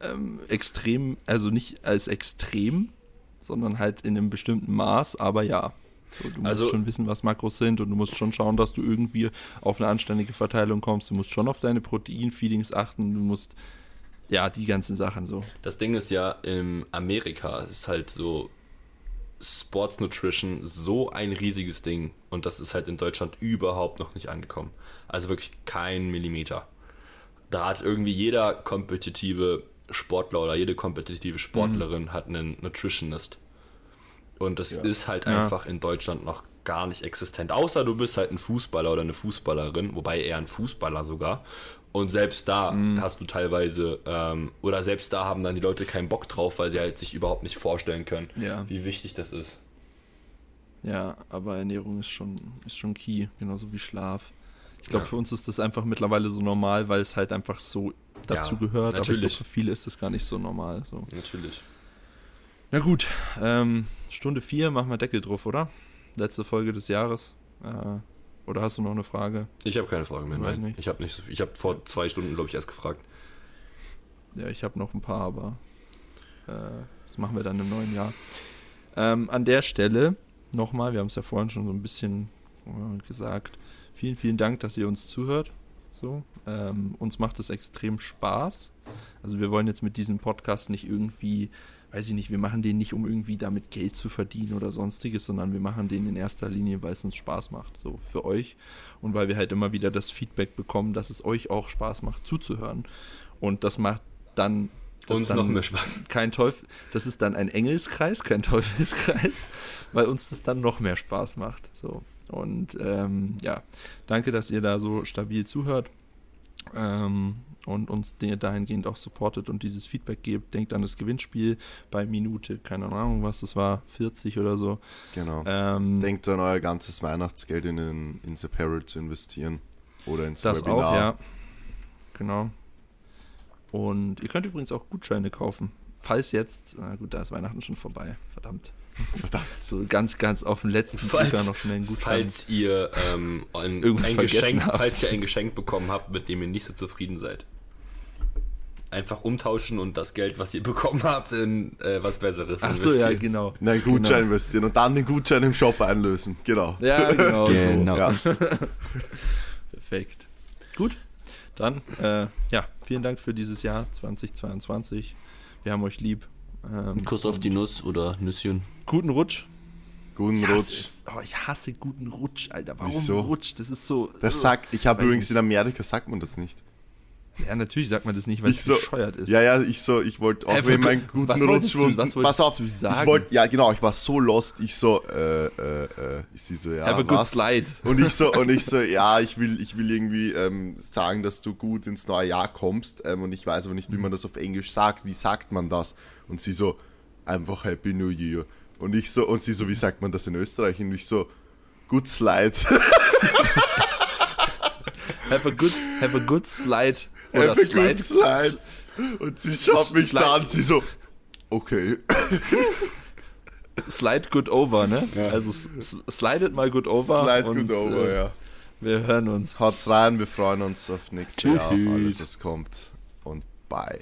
A: ähm, extrem, also nicht als extrem, sondern halt in einem bestimmten Maß, aber ja. Du musst
C: Also-
A: schon wissen, was Makros sind und du musst schon schauen, dass du irgendwie auf eine anständige Verteilung kommst. Du musst schon auf deine Proteinfeedings achten. Du musst, ja, die ganzen Sachen so.
C: Das Ding ist ja, in Amerika ist halt so Sports Nutrition so ein riesiges Ding und das ist halt in Deutschland überhaupt noch nicht angekommen. Also wirklich kein Millimeter. Da hat irgendwie jeder kompetitive Sportler oder jede kompetitive Sportlerin hat einen Nutritionist. Und das ist halt
A: Ja.
C: einfach in Deutschland noch gar nicht existent. Außer du bist halt ein Fußballer oder eine Fußballerin, wobei eher ein Fußballer sogar. Und selbst da hast du teilweise, ähm, oder selbst da haben dann die Leute keinen Bock drauf, weil sie halt sich überhaupt nicht vorstellen können,
A: Ja.
C: wie wichtig das ist.
A: Ja, aber Ernährung ist schon, ist schon key, genauso wie Schlaf. Ich glaube,
C: Ja.
A: für uns ist das einfach mittlerweile so normal, weil es halt einfach so dazu
C: Ja,
A: gehört, aber ich
C: natürlich.
A: glaube, für viele ist das gar nicht so normal. So.
C: Natürlich.
A: Na gut, ähm, Stunde 4 machen wir Deckel drauf, oder? Letzte Folge des Jahres. Äh, oder hast du noch eine Frage?
C: Ich habe keine Fragen mehr.
A: Weiß
C: Nein.
A: nicht.
C: Ich habe nicht so viel. Ich habe vor zwei Stunden, glaube ich, erst gefragt.
A: Ja, ich habe noch ein paar, aber äh, das machen wir dann im neuen Jahr. Ähm, an der Stelle nochmal, wir haben es ja vorhin schon so ein bisschen äh, gesagt, vielen, vielen Dank, dass ihr uns zuhört. So, ähm, uns macht es extrem Spaß. Also wir wollen jetzt mit diesem Podcast nicht irgendwie, weiß ich nicht, wir machen den nicht, um irgendwie damit Geld zu verdienen oder sonstiges, sondern wir machen den in erster Linie, weil es uns Spaß macht, so für euch und weil wir halt immer wieder das Feedback bekommen, dass es euch auch Spaß macht zuzuhören. Und das macht dann das dann
C: noch mehr Spaß.
A: kein Teufel, das ist dann ein Engelskreis, kein Teufelskreis, weil uns das dann noch mehr Spaß macht. So. Und ähm, ja, danke, dass ihr da so stabil zuhört ähm, und uns dahingehend auch supportet und dieses Feedback gebt. Denkt an das Gewinnspiel bei Minute, keine Ahnung, was das war, 40 oder so.
B: Genau.
A: Ähm,
B: Denkt an euer ganzes Weihnachtsgeld in, den, ins Apparel zu investieren. Oder ins
A: das
B: Webinar.
A: auch, ja. Genau. Und ihr könnt übrigens auch Gutscheine kaufen. Falls jetzt, na gut, da ist Weihnachten schon vorbei, verdammt.
B: Verdammt.
A: So ganz, ganz auf den letzten Drücker noch schnell einen Gutschein.
C: falls ihr ähm, ein, ein Geschenk,
A: habt.
C: falls ihr ein Geschenk bekommen habt, mit dem ihr nicht so zufrieden seid. Einfach umtauschen und das Geld, was ihr bekommen habt, in äh, was Besseres
A: Ach so, ja,
C: investieren.
A: genau.
B: In einen Gutschein
A: Genau.
B: investieren und dann den Gutschein im Shop einlösen. Genau.
A: Ja, genau.
C: Genau.
B: Ja.
A: Perfekt. Gut, dann, äh, ja, vielen Dank für dieses Jahr 2022. Wir haben euch lieb. Ähm,
C: Kuss auf die Nuss oder Nüsschen.
A: Guten Rutsch.
B: Guten Rutsch.
A: es. Oh, ich hasse guten Rutsch, Alter. Warum
B: Wieso?
A: Rutsch? Das ist so.
B: Das sagt, ich habe übrigens
A: nicht.
B: in Amerika sagt man das nicht.
A: Ja, natürlich sagt man das nicht, weil
B: Ich
A: es
B: so,
A: bescheuert ist.
B: Ja, ja, ich so, ich wollte auch
A: Hä,
B: wenn
A: was
B: meinen guten
A: wolltest
B: Rutsch
A: du- was
B: pass auf,
A: du
B: ich
A: sagen?
B: wollte, ja genau, ich war so lost, ich so, äh, äh, äh, ich sie so, ja,
A: Have a good
B: was?
A: slide.
B: Und ich so, und ich so, ja, ich will, ich will irgendwie ähm, sagen, dass du gut ins neue Jahr kommst ähm, und ich weiß aber nicht, wie man das auf Englisch sagt, wie sagt man das? Und sie so, einfach Happy New Year. Und ich so, und sie so, wie sagt man das in Österreich? Und ich so, good slide.
A: Have a good, have a good slide. Oder slide.
B: good slide. Und sie schaut mich
A: Slide.
B: an, sie so, okay.
A: Slide good over, ne? Also s- s- slidet mal good over.
B: Slide
A: und,
B: good over,
A: äh,
B: ja.
A: Wir hören uns.
B: Haut's rein, wir freuen uns auf nächstes Jahr, auf alles,
C: Tschüss.
B: was kommt. Und bye.